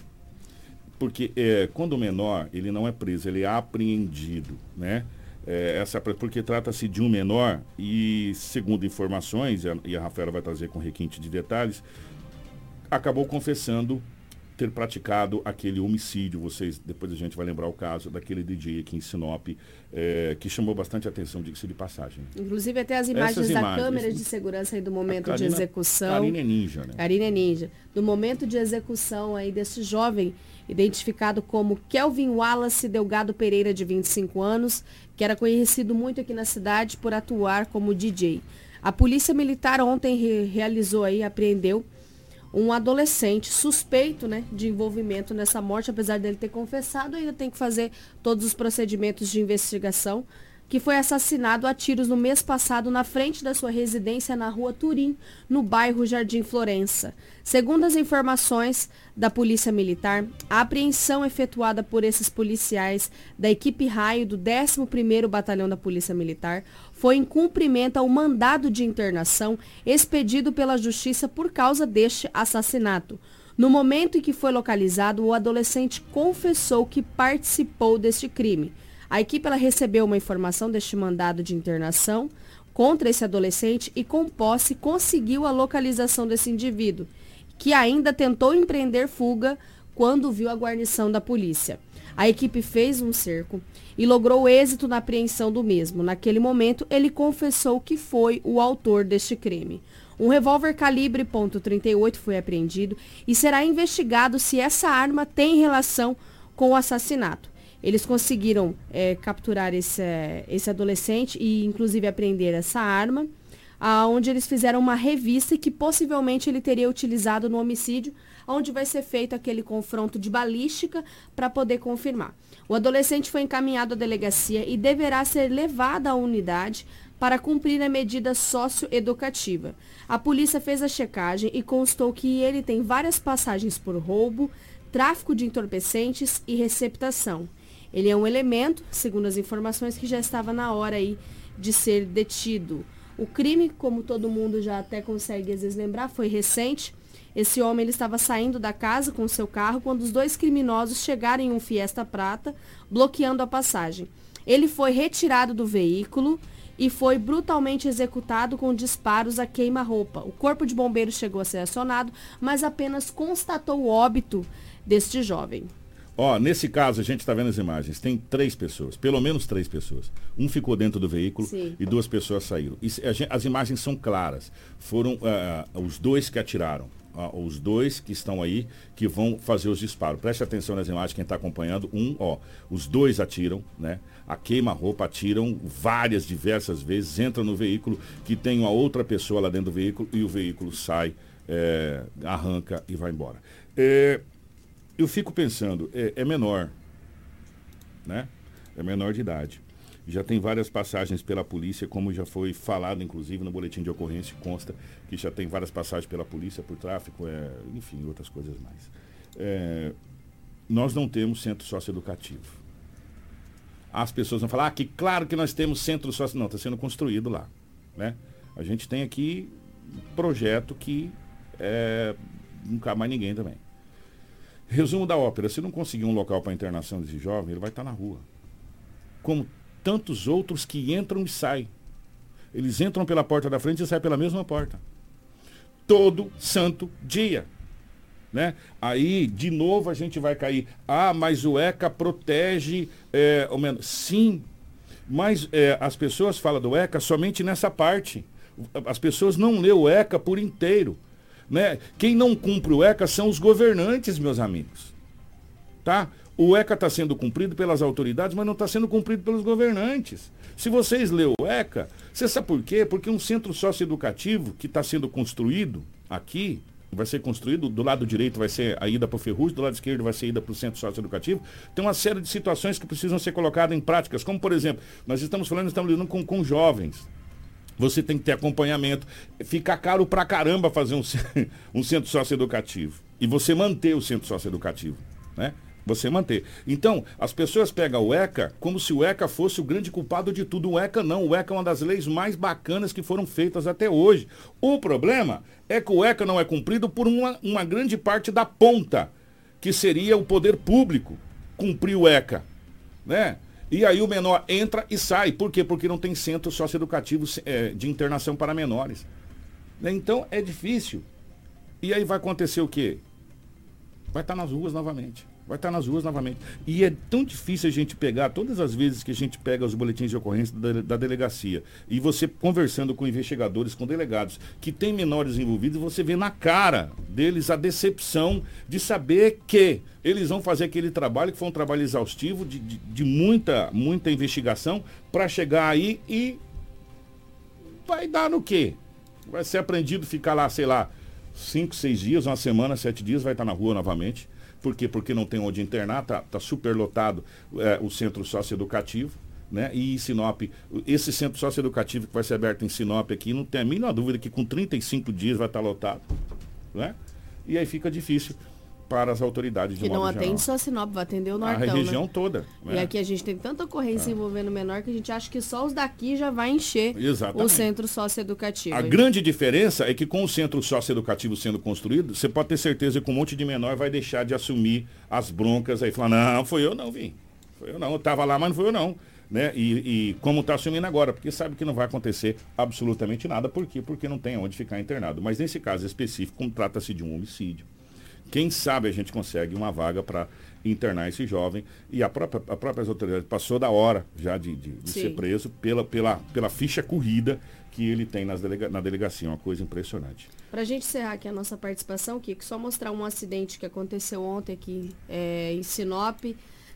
Porque é, quando o menor, ele não é preso, ele é apreendido, né? É, essa, porque trata-se de um menor e, segundo informações, e a Rafaela vai trazer com requinte de detalhes, acabou confessando ter praticado aquele homicídio. Vocês, depois a gente vai lembrar o caso daquele DJ aqui em Sinop, é, que chamou bastante atenção, diga-se de passagem. Inclusive até as imagens da câmera de segurança aí do momento Karina, de execução. Karina é ninja, né? Karina é ninja. Do momento de execução aí desse jovem, identificado como Kelvin Wallace Delgado Pereira, de 25 anos, que era conhecido muito aqui na cidade por atuar como DJ. A polícia militar ontem re realizou aí, apreendeu um adolescente suspeito né, de envolvimento nessa morte, apesar dele ter confessado, ainda tem que fazer todos os procedimentos de investigação que foi assassinado a tiros no mês passado na frente da sua residência na rua Turim, no bairro Jardim Florença. Segundo as informações da Polícia Militar, a apreensão efetuada por esses policiais da equipe raio do 11º Batalhão da Polícia Militar foi em cumprimento ao mandado de internação expedido pela Justiça por causa deste assassinato. No momento em que foi localizado, o adolescente confessou que participou deste crime. A equipe ela recebeu uma informação deste mandado de internação contra esse adolescente e, com posse, conseguiu a localização desse indivíduo, que ainda tentou empreender fuga quando viu a guarnição da polícia. A equipe fez um cerco e logrou êxito na apreensão do mesmo. Naquele momento, ele confessou que foi o autor deste crime. Um revólver calibre .38 foi apreendido e será investigado se essa arma tem relação com o assassinato. Eles conseguiram é, capturar esse, esse adolescente e, inclusive, apreender essa arma, onde eles fizeram uma revista que possivelmente ele teria utilizado no homicídio, onde vai ser feito aquele confronto de balística para poder confirmar. O adolescente foi encaminhado à delegacia e deverá ser levado à unidade para cumprir a medida socioeducativa. A polícia fez a checagem e constou que ele tem várias passagens por roubo, tráfico de entorpecentes e receptação. Ele é um elemento, segundo as informações, que já estava na hora aí de ser detido. O crime, como todo mundo já até consegue às vezes lembrar, foi recente. Esse homem ele estava saindo da casa com seu carro quando os dois criminosos chegaram em um Fiesta Prata, bloqueando a passagem. Ele foi retirado do veículo e foi brutalmente executado com disparos a queima-roupa. O corpo de bombeiros chegou a ser acionado, mas apenas constatou o óbito deste jovem. Ó, nesse caso, a gente está vendo as imagens, tem três pessoas, pelo menos três pessoas. Um ficou dentro do veículo Sim. e duas pessoas saíram. E as imagens são claras. Foram uh, os dois que atiraram. Uh, os dois que estão aí que vão fazer os disparos. Preste atenção nas imagens, quem está acompanhando. Um, ó, os dois atiram, né? A queima-roupa atiram várias, diversas vezes, entram no veículo, que tem uma outra pessoa lá dentro do veículo e o veículo sai, é, arranca e vai embora. É, eu fico pensando, é, é menor, né? É menor de idade. já tem várias passagens pela polícia, como já foi falado, inclusive, no boletim de ocorrência, consta que já tem várias passagens pela polícia por tráfico, é, enfim, outras coisas mais. É, nós não temos centro socioeducativo. As pessoas vão falar, ah, que claro que nós temos centro socioeducativo. Não, está sendo construído lá. Né? A gente tem aqui um projeto que é, não cabe mais ninguém também. Resumo da ópera, se não conseguir um local para internação desse jovem, ele vai estar tá na rua. Como tantos outros que entram e saem. Eles entram pela porta da frente e saem pela mesma porta. Todo santo dia. Né? Aí, de novo, a gente vai cair. Ah, mas o ECA protege é, o menor. Sim, mas é, as pessoas falam do ECA somente nessa parte. As pessoas não lê o ECA por inteiro. Né? Quem não cumpre o ECA são os governantes, meus amigos. Tá? O ECA está sendo cumprido pelas autoridades, mas não está sendo cumprido pelos governantes. Se vocês lêem o ECA, você sabe por quê? Porque um centro socioeducativo que está sendo construído aqui, vai ser construído, do lado direito vai ser a ida para o Ferrugem, do lado esquerdo vai ser a ida para o centro socioeducativo, tem uma série de situações que precisam ser colocadas em práticas, como por exemplo, nós estamos falando, estamos lidando com, com jovens. Você tem que ter acompanhamento. Fica caro pra caramba fazer um, (laughs) um centro socioeducativo. E você manter o centro socioeducativo. Né? Você manter. Então, as pessoas pegam o ECA como se o ECA fosse o grande culpado de tudo. O ECA não. O ECA é uma das leis mais bacanas que foram feitas até hoje. O problema é que o ECA não é cumprido por uma, uma grande parte da ponta, que seria o poder público cumprir o ECA. Né? E aí o menor entra e sai. Por quê? Porque não tem centro socioeducativo é, de internação para menores. Né? Então é difícil. E aí vai acontecer o quê? Vai estar nas ruas novamente vai estar nas ruas novamente. E é tão difícil a gente pegar, todas as vezes que a gente pega os boletins de ocorrência da, da, delegacia, e você conversando com investigadores, com delegados, que tem menores envolvidos, você vê na cara deles a decepção de saber que eles vão fazer aquele trabalho, que foi um trabalho exaustivo, de, de, de muita, muita investigação, para chegar aí e vai dar no quê? Vai ser aprendido ficar lá, sei lá, cinco, seis dias, uma semana, sete dias, vai estar na rua novamente por quê? Porque não tem onde internar, está tá super lotado é, o centro socioeducativo. Né? E Sinop, esse centro socioeducativo que vai ser aberto em Sinop aqui, não tem a mínima dúvida que com 35 dias vai estar lotado. Né? E aí fica difícil para as autoridades de Que não atende geral. só Sinop, vai atender o Nortão, A região né? toda. Né? E aqui a gente tem tanta ocorrência é. envolvendo menor que a gente acha que só os daqui já vai encher Exatamente. o centro socioeducativo. A grande diferença é que com o centro socioeducativo sendo construído, você pode ter certeza que um monte de menor vai deixar de assumir as broncas aí, falar, não, foi eu não, vim. Foi eu não, eu estava lá, mas não foi eu não. Né? E, e como está assumindo agora, porque sabe que não vai acontecer absolutamente nada. Por quê? Porque não tem onde ficar internado. Mas nesse caso específico, como trata-se de um homicídio, quem sabe a gente consegue uma vaga para internar esse jovem. E a própria, a própria autoridade passou da hora já de, de, de ser preso pela, pela, pela ficha corrida que ele tem nas delega, na delegacia. Uma coisa impressionante. Para a gente encerrar aqui a nossa participação, Kiko, só mostrar um acidente que aconteceu ontem aqui é, em Sinop.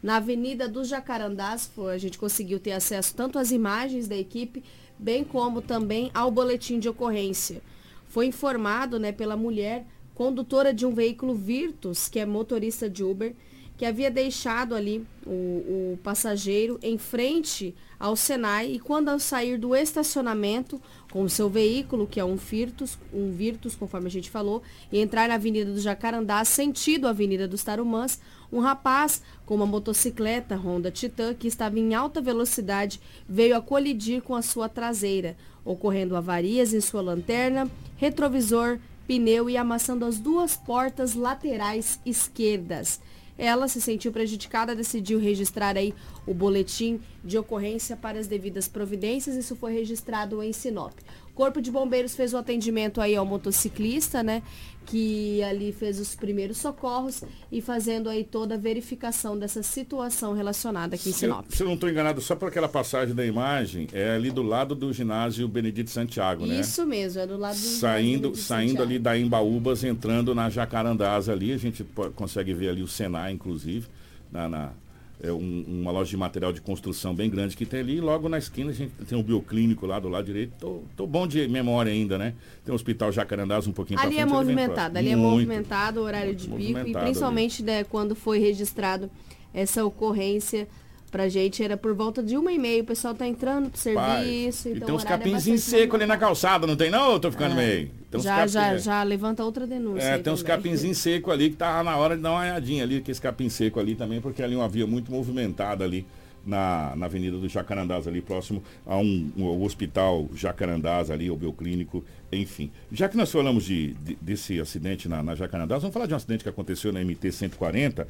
Na Avenida dos Jacarandás, a gente conseguiu ter acesso tanto às imagens da equipe, bem como também ao boletim de ocorrência. Foi informado né, pela mulher condutora de um veículo Virtus, que é motorista de Uber, que havia deixado ali o, o, passageiro em frente ao Senai e quando ao sair do estacionamento com o seu veículo, que é um Virtus, um Virtus, conforme a gente falou, e entrar na Avenida do Jacarandá, sentido a Avenida dos Tarumãs, um rapaz com uma motocicleta Honda Titan que estava em alta velocidade veio a colidir com a sua traseira, ocorrendo avarias em sua lanterna, retrovisor, pneu e amassando as duas portas laterais esquerdas. Ela se sentiu prejudicada, decidiu registrar aí o boletim de ocorrência para as devidas providências. Isso foi registrado em Sinop. Corpo de Bombeiros fez o atendimento aí ao motociclista, né? Que ali fez os primeiros socorros e fazendo aí toda a verificação dessa situação relacionada aqui em Sinop. Se, se eu não estou enganado, só por aquela passagem da imagem, é ali do lado do ginásio Benedito Santiago, né? Isso mesmo, é do lado do Saindo, saindo ali da Embaúbas, entrando na Jacarandás ali, a gente consegue ver ali o Senai, inclusive, na, na é um, uma loja de material de construção bem grande que tem ali. E logo na esquina a gente tem um bioclínico lá do lado direito. Tô, tô bom de memória ainda, né? Tem o Hospital Jacarandás um pouquinho Ali é movimentado, ali é movimentado o horário de pico. E principalmente né, quando foi registrado essa ocorrência Pra gente era por volta de uma e meia, o pessoal tá entrando pro serviço. Então e tem uns horário é bastante secos ali na calçada, não tem não? Eu tô ficando É. meio. Já, capim- já, é. já levanta outra denúncia. É, tem uns também. capinzinhos secos ali que tá na hora de dar uma olhadinha ali, que esse capim seco ali também, porque ali é uma via muito movimentada ali na, na Avenida do Jacarandás, ali próximo a um, um- Hospital Jacarandás ali, o Bioclínico, enfim. Já que nós falamos de, de- desse acidente na, na Jacarandás, vamos falar de um acidente que aconteceu na MT 140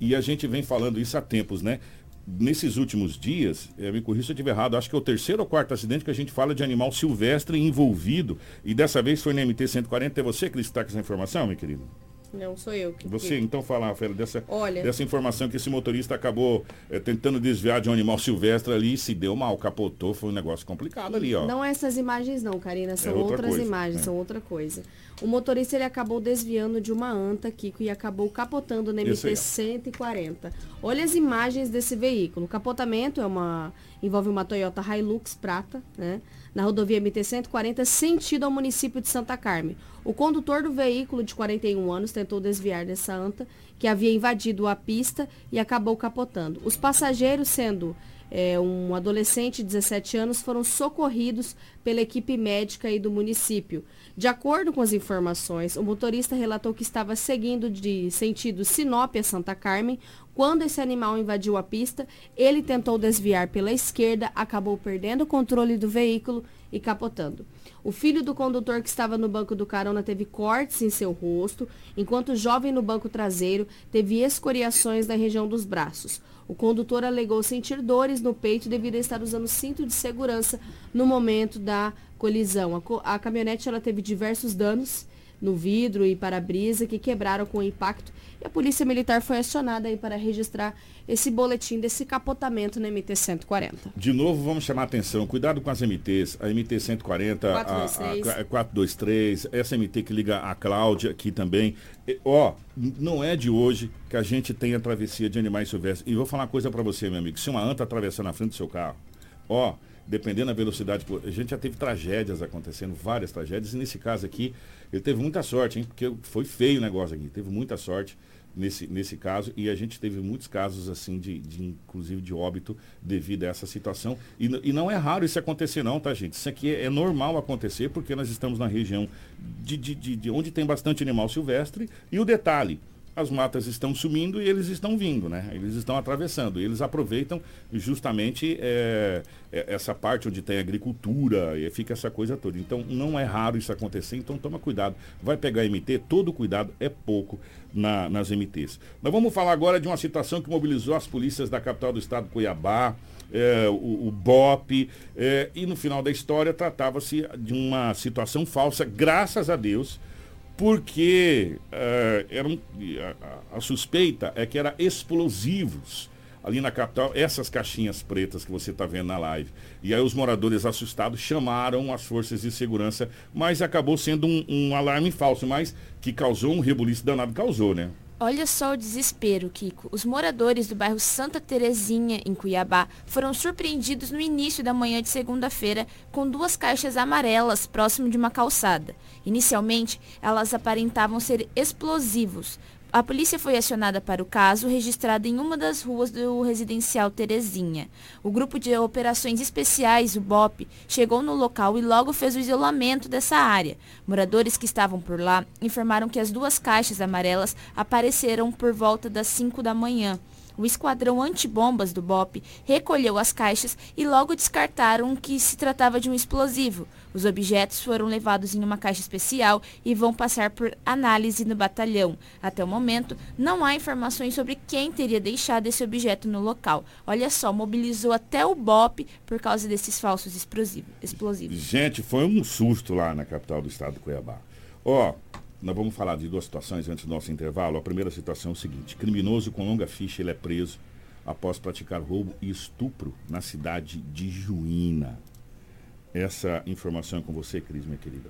e a gente vem falando isso há tempos, né? Nesses últimos dias, eh, me corrija se eu estiver errado, acho que é o terceiro ou quarto acidente que a gente fala de animal silvestre envolvido. E dessa vez foi na MT 140. É você que destaca essa informação, meu querido? Não, sou eu. Que, Você então fala, Fera, dessa, Olha. dessa informação que esse motorista acabou eh, tentando desviar de um animal silvestre ali e se deu mal, capotou, foi um negócio complicado ali, ó. Não essas imagens não, Karina, são É outra outras coisa, imagens, é. são outra coisa. O motorista ele acabou desviando de uma anta, Kiko, e acabou capotando na MT ó. 140. Olha as imagens desse veículo. O capotamento é uma envolve uma Toyota Hilux prata, né? Na rodovia MT 140, sentido ao município de Santa Carmen. O condutor do veículo, de 41 anos, tentou desviar dessa anta, que havia invadido a pista e acabou capotando. Os passageiros, sendo é, um adolescente de 17 anos foram socorridos pela equipe médica aí do município. De acordo com as informações, o motorista relatou que estava seguindo de sentido Sinop a Santa Carmen. Quando esse animal invadiu a pista, ele tentou desviar pela esquerda, acabou perdendo o controle do veículo e capotando. O filho do condutor que estava no banco do carona teve cortes em seu rosto, enquanto o jovem no banco traseiro teve escoriações na região dos braços. O condutor alegou sentir dores no peito devido a estar usando cinto de segurança no momento da colisão. A, co- a caminhonete ela teve diversos danos no vidro e para-brisa que quebraram com o impacto e a polícia militar foi acionada aí para registrar esse boletim desse capotamento na MT 140. De novo, vamos chamar a atenção. Cuidado com as MTs. A MT 140, a- a, 423. a 423, essa MT que liga a Cláudia aqui também. E, ó, não é de hoje que a gente tem a travessia de animais silvestres. E vou falar uma coisa para você, meu amigo. Se uma anta atravessar na frente do seu carro, ó, dependendo da velocidade, a gente já teve tragédias acontecendo, várias tragédias. E nesse caso aqui, ele teve muita sorte, hein? Porque foi feio o negócio aqui. Teve muita sorte nesse, nesse caso e a gente teve muitos casos assim de, de inclusive de óbito devido a essa situação e, e não é raro isso acontecer não tá gente isso aqui é, é normal acontecer porque nós estamos na região de, de, de, de onde tem bastante animal silvestre e o detalhe as matas estão sumindo e eles estão vindo, né? Eles estão atravessando. E eles aproveitam justamente é, essa parte onde tem agricultura e fica essa coisa toda. Então não é raro isso acontecer, então toma cuidado. Vai pegar MT, todo cuidado é pouco na- nas MTs. Nós vamos falar agora de uma situação que mobilizou as polícias da capital do estado, Cuiabá, é, o, o BOP, é, e no final da história tratava-se de uma situação falsa, graças a Deus, porque eh, era um- a, a- a suspeita é que era explosivos ali na capital, essas caixinhas pretas que você está vendo na live. E aí os moradores assustados chamaram as forças de segurança, mas acabou sendo um, um alarme falso, mas que causou um rebuliço danado, causou, né? Olha só o desespero, Kiko. Os moradores do bairro Santa Terezinha, em Cuiabá, foram surpreendidos no início da manhã de segunda-feira com duas caixas amarelas próximo de uma calçada. Inicialmente, elas aparentavam ser explosivos. A polícia foi acionada para o caso, registrado em uma das ruas do residencial Terezinha. O grupo de operações especiais, o BOP, chegou no local e logo fez o isolamento dessa área. Moradores que estavam por lá informaram que as duas caixas amarelas apareceram por volta das 5 da manhã. O esquadrão antibombas do BOP recolheu as caixas e logo descartaram que se tratava de um explosivo. Os objetos foram levados em uma caixa especial e vão passar por análise no batalhão. Até o momento, não há informações sobre quem teria deixado esse objeto no local. Olha só, mobilizou até o BOP por causa desses falsos explosivo- explosivos. Gente, foi um susto lá na capital do estado do Cuiabá. Ó, nós vamos falar de duas situações antes do nosso intervalo. A primeira situação é o seguinte: criminoso com longa ficha, ele é preso após praticar roubo e estupro na cidade de Juína. Essa informação é com você, Cris, minha querida.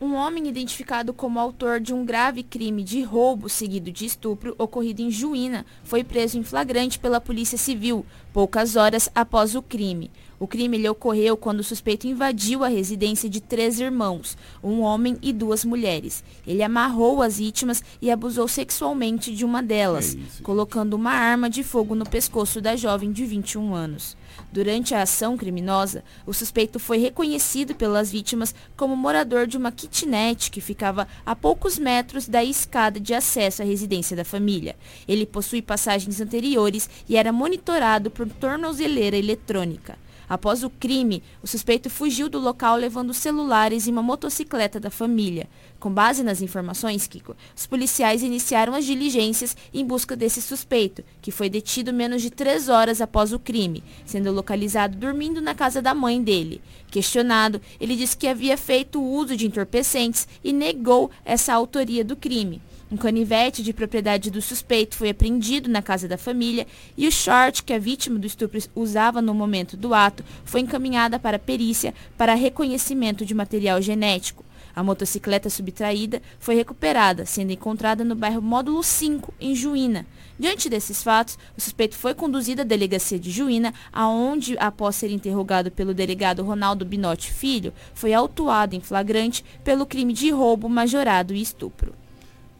Um homem identificado como autor de um grave crime de roubo seguido de estupro ocorrido em Juína foi preso em flagrante pela Polícia Civil, poucas horas após o crime. O crime ele ocorreu quando o suspeito invadiu a residência de três irmãos, um homem e duas mulheres. Ele amarrou as vítimas e abusou sexualmente de uma delas, é colocando uma arma de fogo no pescoço da jovem de 21 anos. Durante a ação criminosa, o suspeito foi reconhecido pelas vítimas como morador de uma kitnet que ficava a poucos metros da escada de acesso à residência da família. Ele possui passagens anteriores e era monitorado por tornozeleira eletrônica. Após o crime, o suspeito fugiu do local levando celulares e uma motocicleta da família. Com base nas informações, Kiko, os policiais iniciaram as diligências em busca desse suspeito, que foi detido menos de três horas após o crime, sendo localizado dormindo na casa da mãe dele. Questionado, ele disse que havia feito uso de entorpecentes e negou essa autoria do crime. Um canivete de propriedade do suspeito foi apreendido na casa da família e o short que a vítima do estupro usava no momento do ato foi encaminhada para perícia para reconhecimento de material genético. A motocicleta subtraída foi recuperada, sendo encontrada no bairro Módulo 5, em Juína. Diante desses fatos, o suspeito foi conduzido à delegacia de Juína, aonde, após ser interrogado pelo delegado Ronaldo Binotti Filho, foi autuado em flagrante pelo crime de roubo, majorado e estupro.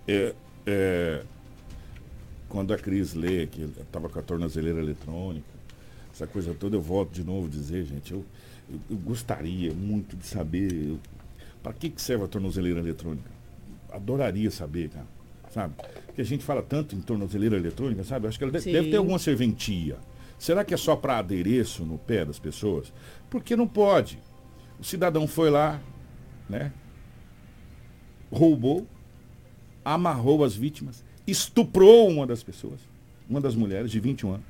É, é, quando a Cris lê que estava com a tornozeleira eletrônica, essa coisa toda, eu volto de novo dizer, gente, eu, eu, eu gostaria muito de saber para que, que serve a tornozeleira eletrônica. Adoraria saber, cara. Sabe? Porque a gente fala tanto em tornozeleira eletrônica, sabe? Acho que ela deve, deve ter alguma serventia. Será que é só para adereço no pé das pessoas? Porque não pode. O cidadão foi lá, né? Roubou, amarrou as vítimas, estuprou uma das pessoas, uma das mulheres de 21 anos.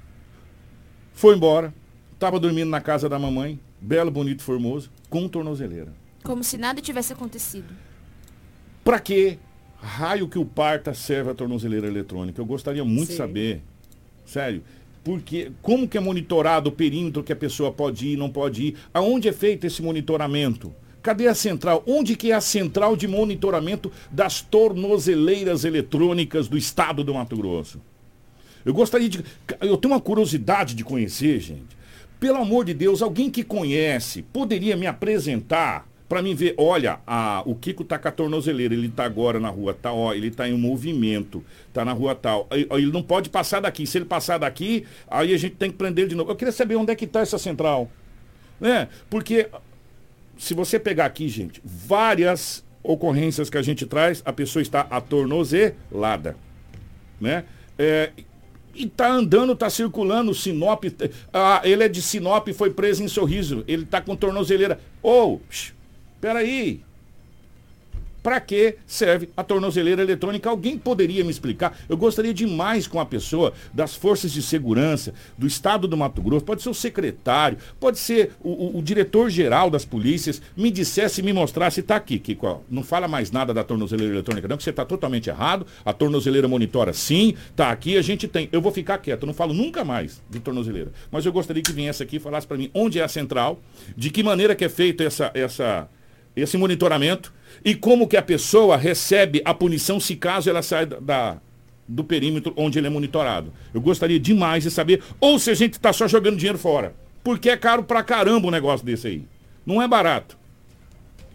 Foi embora, estava dormindo na casa da mamãe, belo, bonito, formoso, com tornozeleira. Como se nada tivesse acontecido. Para que raio que o parta serve a tornozeleira eletrônica? Eu gostaria muito de saber. Sério. Porque como que é monitorado o perímetro que a pessoa pode ir, não pode ir? Aonde é feito esse monitoramento? Cadê a central? Onde que é a central de monitoramento das tornozeleiras eletrônicas do estado do Mato Grosso? Eu gostaria de. Eu tenho uma curiosidade de conhecer, gente. Pelo amor de Deus, alguém que conhece poderia me apresentar para mim ver, olha, a, o Kiko tá com a tornozeleira, ele tá agora na rua tal, ó, ele tá em movimento, tá na rua tal. Ele não pode passar daqui. Se ele passar daqui, aí a gente tem que prender ele de novo. Eu queria saber onde é que tá essa central. Né? Porque se você pegar aqui, gente, várias ocorrências que a gente traz, a pessoa está atornozelada, né? É, e tá andando, tá circulando, Sinop, ah, ele é de Sinop, foi preso em Sorriso, ele tá com tornozeleira. Ô, oh, peraí, para que serve a tornozeleira eletrônica? Alguém poderia me explicar? Eu gostaria demais com a pessoa das forças de segurança do estado do Mato Grosso, pode ser o secretário, pode ser o, o, o diretor-geral das polícias, me dissesse, me mostrasse, está aqui, Kiko, não fala mais nada da tornozeleira eletrônica, não, que você está totalmente errado, a tornozeleira monitora sim, está aqui, a gente tem. Eu vou ficar quieto, não falo nunca mais de tornozeleira. Mas eu gostaria que viesse aqui e falasse para mim onde é a central, de que maneira que é feito essa, essa, esse monitoramento e como que a pessoa recebe a punição se caso ela sai da, do perímetro onde ele é monitorado. Eu gostaria demais de saber, ou se a gente está só jogando dinheiro fora. Porque é caro pra caramba um negócio desse aí. Não é barato.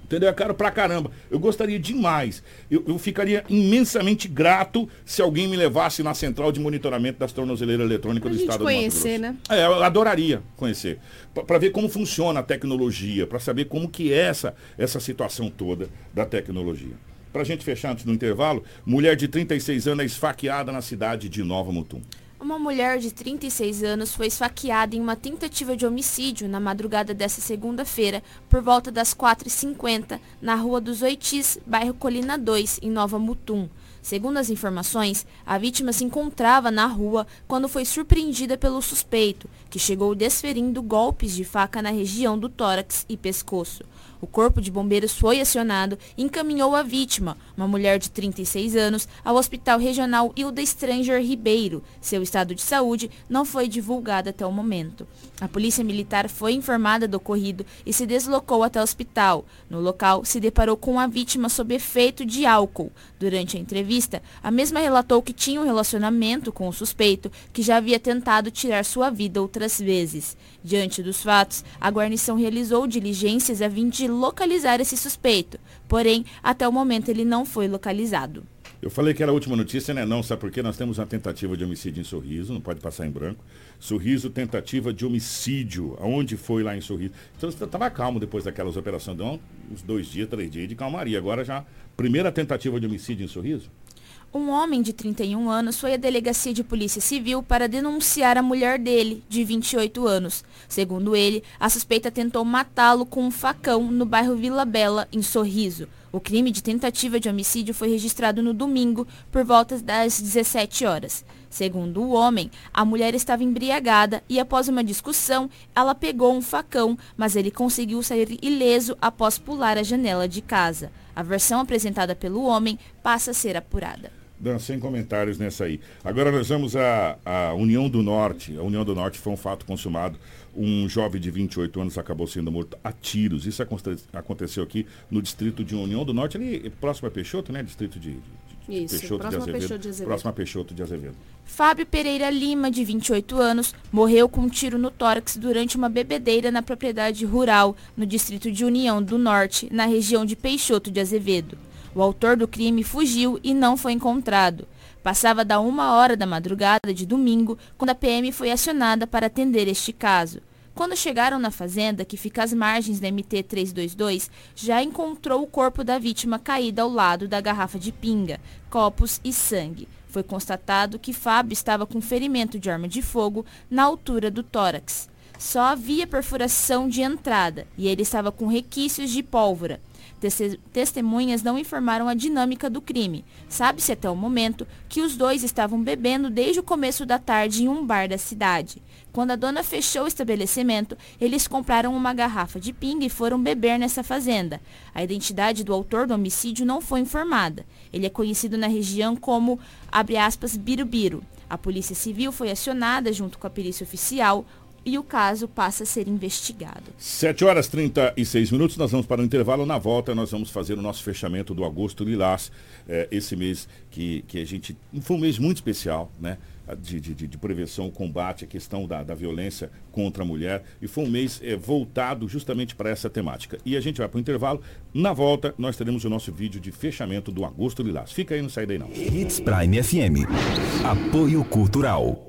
Entendeu? É caro pra caramba. Eu gostaria demais. Eu, eu, ficaria imensamente grato se alguém me levasse na central de monitoramento das tornozeleiras eletrônicas do estado conhecer, do Mato Grosso. né? É, eu adoraria conhecer. Para ver como funciona a tecnologia, para saber como que é essa, essa situação toda da tecnologia. Para a gente fechar antes do intervalo, mulher de 36 anos é esfaqueada na cidade de Nova Mutum. Uma mulher de 36 anos foi esfaqueada em uma tentativa de homicídio na madrugada desta segunda-feira, por volta das 4h50, na Rua dos Oitis, bairro Colina 2, em Nova Mutum. Segundo as informações, a vítima se encontrava na rua quando foi surpreendida pelo suspeito, que chegou desferindo golpes de faca na região do tórax e pescoço. O corpo de bombeiros foi acionado e encaminhou a vítima, uma mulher de 36 anos, ao Hospital Regional Hilda Stranger Ribeiro. Seu estado de saúde não foi divulgado até o momento. A polícia militar foi informada do ocorrido e se deslocou até o hospital. No local, se deparou com a vítima sob efeito de álcool. Durante a entrevista, a mesma relatou que tinha um relacionamento com o suspeito, que já havia tentado tirar sua vida outras vezes. Diante dos fatos, a guarnição realizou diligências a fim de localizar esse suspeito. Porém, até o momento ele não foi localizado. Eu falei que era a última notícia, né? Não, sabe por quê? Nós temos uma tentativa de homicídio em Sorriso, não pode passar em branco. Sorriso, tentativa de homicídio. Aonde foi lá em Sorriso? Então você estava calmo depois daquelas operações, então, uns dois dias, três dias de calmaria. Agora já, primeira tentativa de homicídio em Sorriso? Um homem de 31 anos foi à delegacia de polícia civil para denunciar a mulher dele, de 28 anos. Segundo ele, a suspeita tentou matá-lo com um facão no bairro Vila Bela, em Sorriso. O crime de tentativa de homicídio foi registrado no domingo, por volta das 17 horas. Segundo o homem, a mulher estava embriagada e, após uma discussão, ela pegou um facão, mas ele conseguiu sair ileso após pular a janela de casa. A versão apresentada pelo homem passa a ser apurada. Dan, sem comentários nessa aí. Agora nós vamos à, à União do Norte. A União do Norte foi um fato consumado um jovem de 28 anos acabou sendo morto a tiros. Isso aconteceu aqui no distrito de União do Norte, ali próximo a Peixoto, né? Distrito de, de Isso, Peixoto, de Azevedo, Peixoto de Azevedo. Próximo a Peixoto de Azevedo. Fábio Pereira Lima, de 28 anos, morreu com um tiro no tórax durante uma bebedeira na propriedade rural, no distrito de União do Norte, na região de Peixoto de Azevedo. O autor do crime fugiu e não foi encontrado. Passava da uma hora da madrugada de domingo quando a PM foi acionada para atender este caso. Quando chegaram na fazenda, que fica às margens da MT 322, já encontrou o corpo da vítima caída ao lado da garrafa de pinga, copos e sangue. Foi constatado que Fábio estava com ferimento de arma de fogo na altura do tórax. Só havia perfuração de entrada e ele estava com requícios de pólvora. Testemunhas não informaram a dinâmica do crime. Sabe-se até o momento que os dois estavam bebendo desde o começo da tarde em um bar da cidade. Quando a dona fechou o estabelecimento, eles compraram uma garrafa de pinga e foram beber nessa fazenda. A identidade do autor do homicídio não foi informada. Ele é conhecido na região como, abre aspas, Birubiru. A Polícia Civil foi acionada junto com a perícia oficial e o caso passa a ser investigado. 7 horas 36 minutos, nós vamos para o intervalo. Na volta, nós vamos fazer o nosso fechamento do Agosto Lilás, é, esse mês que, que a gente. Foi um mês muito especial, né? De, de, de prevenção, combate, a questão da, da violência contra a mulher. E foi um mês é, voltado justamente para essa temática. E a gente vai para o intervalo. Na volta, nós teremos o nosso vídeo de fechamento do Agosto Lilás. Fica aí, não sai daí não. Hits Prime FM. Apoio Cultural.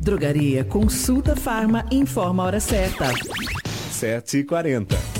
Drogaria Consulta Farma informa a hora certa. 7h40.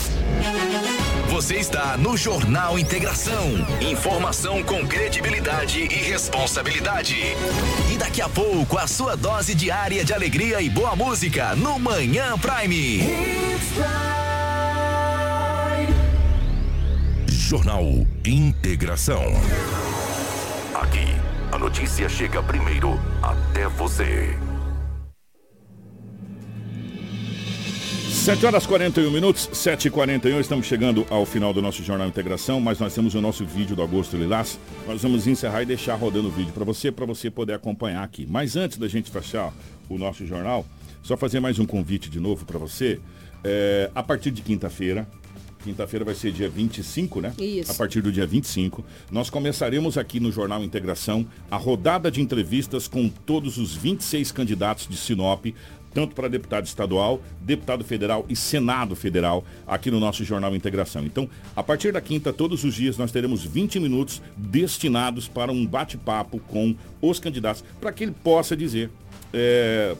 Você está no Jornal Integração. Informação com credibilidade e responsabilidade. E daqui a pouco, a sua dose diária de alegria e boa música no Manhã Prime. Jornal Integração. Aqui, a notícia chega primeiro até você. 7 horas 41 minutos, 7 e 41 estamos chegando ao final do nosso Jornal Integração, mas nós temos o nosso vídeo do Agosto Lilás. Nós vamos encerrar e deixar rodando o vídeo para você, para você poder acompanhar aqui. Mas antes da gente fechar o nosso jornal, só fazer mais um convite de novo para você. É, a partir de quinta-feira, quinta-feira vai ser dia 25, né? Isso. A partir do dia 25, nós começaremos aqui no Jornal Integração a rodada de entrevistas com todos os 26 candidatos de Sinop tanto para deputado estadual, deputado federal e Senado Federal, aqui no nosso Jornal Integração. Então, a partir da quinta, todos os dias, nós teremos 20 minutos destinados para um bate-papo com os candidatos, para que ele possa dizer. É,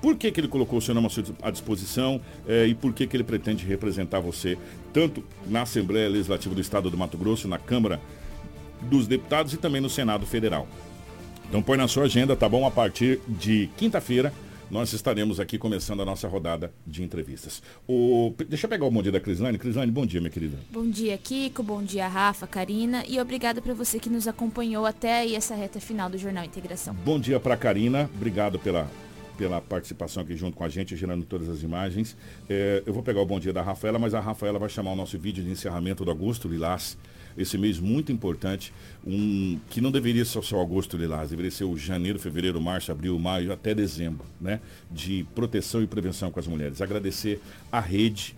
por que, que ele colocou o seu nome à disposição é, e por que, que ele pretende representar você, tanto na Assembleia Legislativa do Estado do Mato Grosso, na Câmara dos Deputados e também no Senado Federal. Então põe na sua agenda, tá bom? A partir de quinta-feira, nós estaremos aqui começando a nossa rodada de entrevistas. O... Deixa eu pegar o bom dia da Crislane. Crislane, bom dia, minha querida. Bom dia, Kiko. Bom dia, Rafa, Karina. E obrigado para você que nos acompanhou até aí essa reta final do Jornal Integração. Bom dia para Karina. Obrigado pela, pela participação aqui junto com a gente, gerando todas as imagens. É, eu vou pegar o bom dia da Rafaela, mas a Rafaela vai chamar o nosso vídeo de encerramento do Augusto Lilás esse mês muito importante, um, que não deveria ser só agosto lilás, deveria ser o janeiro, fevereiro, março, abril, maio, até dezembro, né? De proteção e prevenção com as mulheres. Agradecer a rede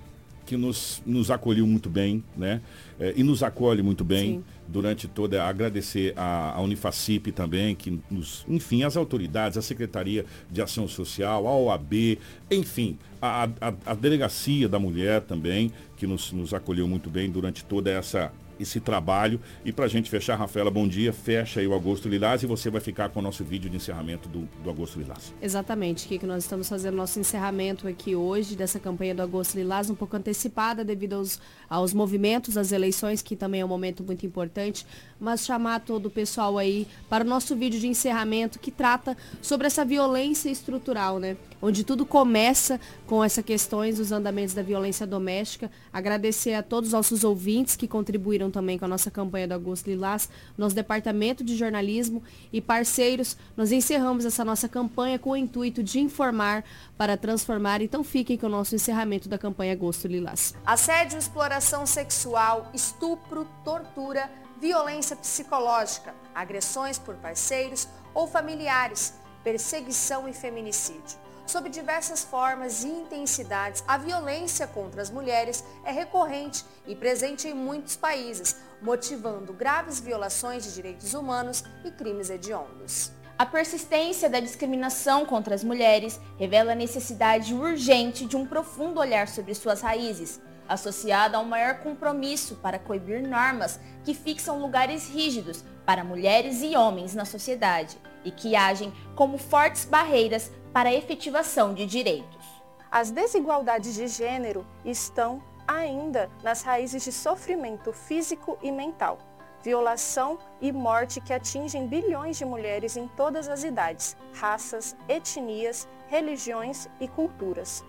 que nos, nos acolheu muito bem, né? É, e nos acolhe muito bem Sim. durante toda. Agradecer a, a Unifacip também, que nos, enfim, as autoridades, a Secretaria de Ação Social, a OAB, enfim, a, a, a Delegacia da Mulher também, que nos, nos acolheu muito bem durante toda essa esse trabalho. E para a gente fechar, Rafaela, bom dia. Fecha aí o Agosto Lilás e você vai ficar com o nosso vídeo de encerramento do, do Agosto Lilás. Exatamente, que nós estamos fazendo nosso encerramento aqui hoje dessa campanha do Agosto Lilás, um pouco antecipada devido aos, aos movimentos, às eleições, que também é um momento muito importante, mas chamar todo o pessoal aí para o nosso vídeo de encerramento que trata sobre essa violência estrutural, né? Onde tudo começa com essas questões dos andamentos da violência doméstica. Agradecer a todos os nossos ouvintes que contribuíram também com a nossa campanha do Agosto Lilás, nosso departamento de jornalismo e parceiros. Nós encerramos essa nossa campanha com o intuito de informar para transformar. Então fiquem com o nosso encerramento da campanha Agosto Lilás. Assédio, exploração sexual, estupro, tortura, violência psicológica, agressões por parceiros ou familiares, perseguição e feminicídio. Sob diversas formas e intensidades, a violência contra as mulheres é recorrente e presente em muitos países, motivando graves violações de direitos humanos e crimes hediondos. A persistência da discriminação contra as mulheres revela a necessidade urgente de um profundo olhar sobre suas raízes, associada a um maior compromisso para coibir normas que fixam lugares rígidos para mulheres e homens na sociedade e que agem como fortes barreiras para a efetivação de direitos. As desigualdades de gênero estão ainda nas raízes de sofrimento físico e mental, violação e morte que atingem bilhões de mulheres em todas as idades, raças, etnias, religiões e culturas.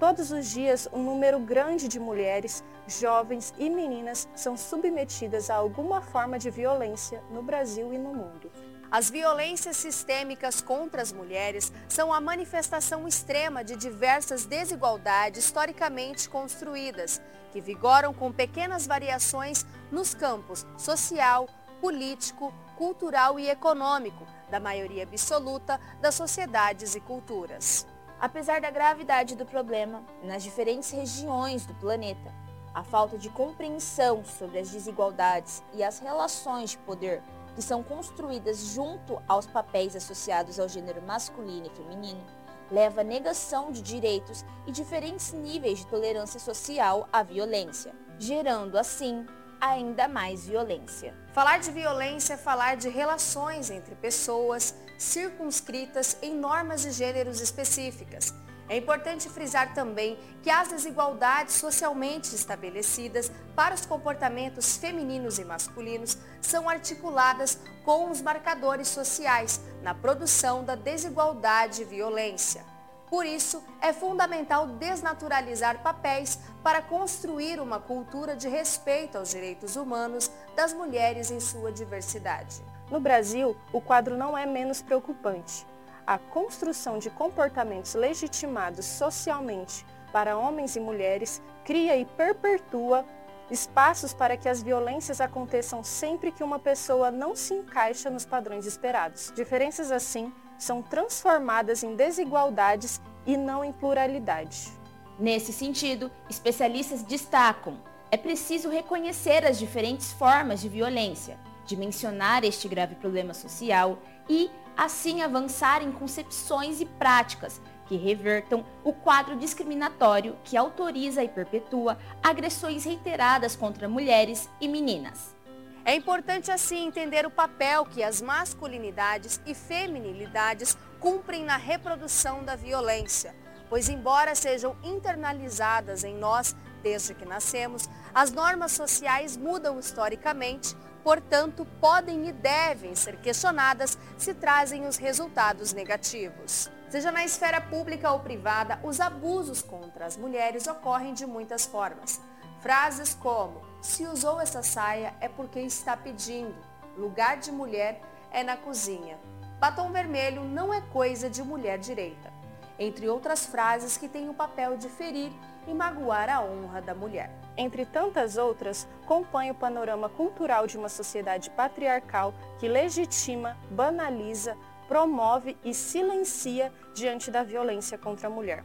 Todos os dias, um número grande de mulheres, jovens e meninas são submetidas a alguma forma de violência no Brasil e no mundo. As violências sistêmicas contra as mulheres são a manifestação extrema de diversas desigualdades historicamente construídas, que vigoram com pequenas variações nos campos social, político, cultural e econômico da maioria absoluta das sociedades e culturas. Apesar da gravidade do problema, nas diferentes regiões do planeta, a falta de compreensão sobre as desigualdades e as relações de poder que são construídas junto aos papéis associados ao gênero masculino e feminino, leva à negação de direitos e diferentes níveis de tolerância social à violência, gerando assim ainda mais violência. Falar de violência é falar de relações entre pessoas circunscritas em normas de gêneros específicas. É importante frisar também que as desigualdades socialmente estabelecidas para os comportamentos femininos e masculinos são articuladas com os marcadores sociais na produção da desigualdade e violência. Por isso, é fundamental desnaturalizar papéis para construir uma cultura de respeito aos direitos humanos das mulheres em sua diversidade. No Brasil, o quadro não é menos preocupante. A construção de comportamentos legitimados socialmente para homens e mulheres cria e perpetua espaços para que as violências aconteçam sempre que uma pessoa não se encaixa nos padrões esperados. Diferenças assim são transformadas em desigualdades e não em pluralidade. Nesse sentido, especialistas destacam: é preciso reconhecer as diferentes formas de violência, dimensionar este grave problema social e, assim, avançar em concepções e práticas que revertam o quadro discriminatório que autoriza e perpetua agressões reiteradas contra mulheres e meninas. É importante assim entender o papel que as masculinidades e feminilidades cumprem na reprodução da violência, pois embora sejam internalizadas em nós desde que nascemos, as normas sociais mudam historicamente, portanto, podem e devem ser questionadas se trazem os resultados negativos. Seja na esfera pública ou privada, os abusos contra as mulheres ocorrem de muitas formas. Frases como se usou essa saia é porque está pedindo. Lugar de mulher é na cozinha. Batom vermelho não é coisa de mulher direita. Entre outras frases que têm o papel de ferir e magoar a honra da mulher. Entre tantas outras, compõe o panorama cultural de uma sociedade patriarcal que legitima, banaliza, promove e silencia diante da violência contra a mulher.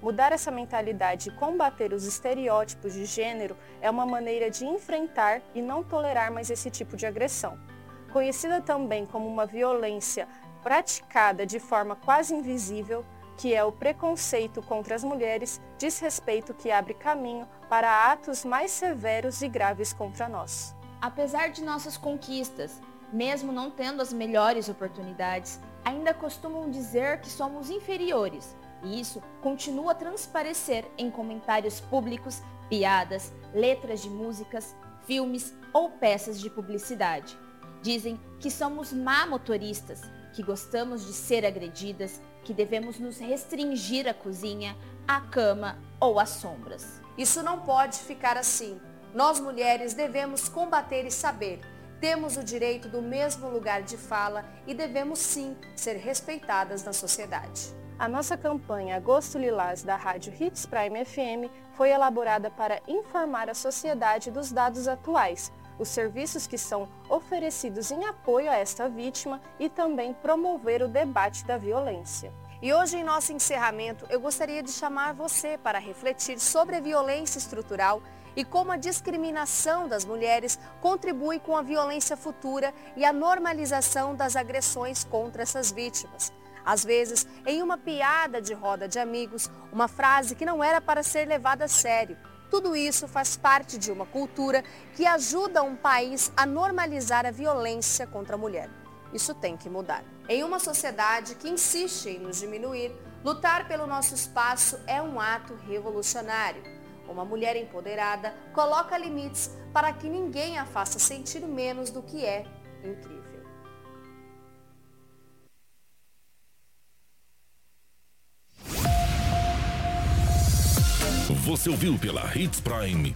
Mudar essa mentalidade e combater os estereótipos de gênero é uma maneira de enfrentar e não tolerar mais esse tipo de agressão. Conhecida também como uma violência praticada de forma quase invisível, que é o preconceito contra as mulheres, desrespeito que abre caminho para atos mais severos e graves contra nós. Apesar de nossas conquistas, mesmo não tendo as melhores oportunidades, ainda costumam dizer que somos inferiores. E isso continua a transparecer em comentários públicos, piadas, letras de músicas, filmes ou peças de publicidade. Dizem que somos má motoristas, que gostamos de ser agredidas, que devemos nos restringir à cozinha, à cama ou às sombras. Isso não pode ficar assim. Nós mulheres devemos combater e saber. Temos o direito do mesmo lugar de fala e devemos sim ser respeitadas na sociedade. A nossa campanha Agosto Lilás da Rádio Hits Prime FM foi elaborada para informar a sociedade dos dados atuais, os serviços que são oferecidos em apoio a esta vítima e também promover o debate da violência. E hoje, em nosso encerramento, eu gostaria de chamar você para refletir sobre a violência estrutural e como a discriminação das mulheres contribui com a violência futura e a normalização das agressões contra essas vítimas. Às vezes, em uma piada de roda de amigos, uma frase que não era para ser levada a sério, tudo isso faz parte de uma cultura que ajuda um país a normalizar a violência contra a mulher. Isso tem que mudar. Em uma sociedade que insiste em nos diminuir, lutar pelo nosso espaço é um ato revolucionário. Uma mulher empoderada coloca limites para que ninguém a faça sentir menos do que é incrível. Você ouviu pela Hits Prime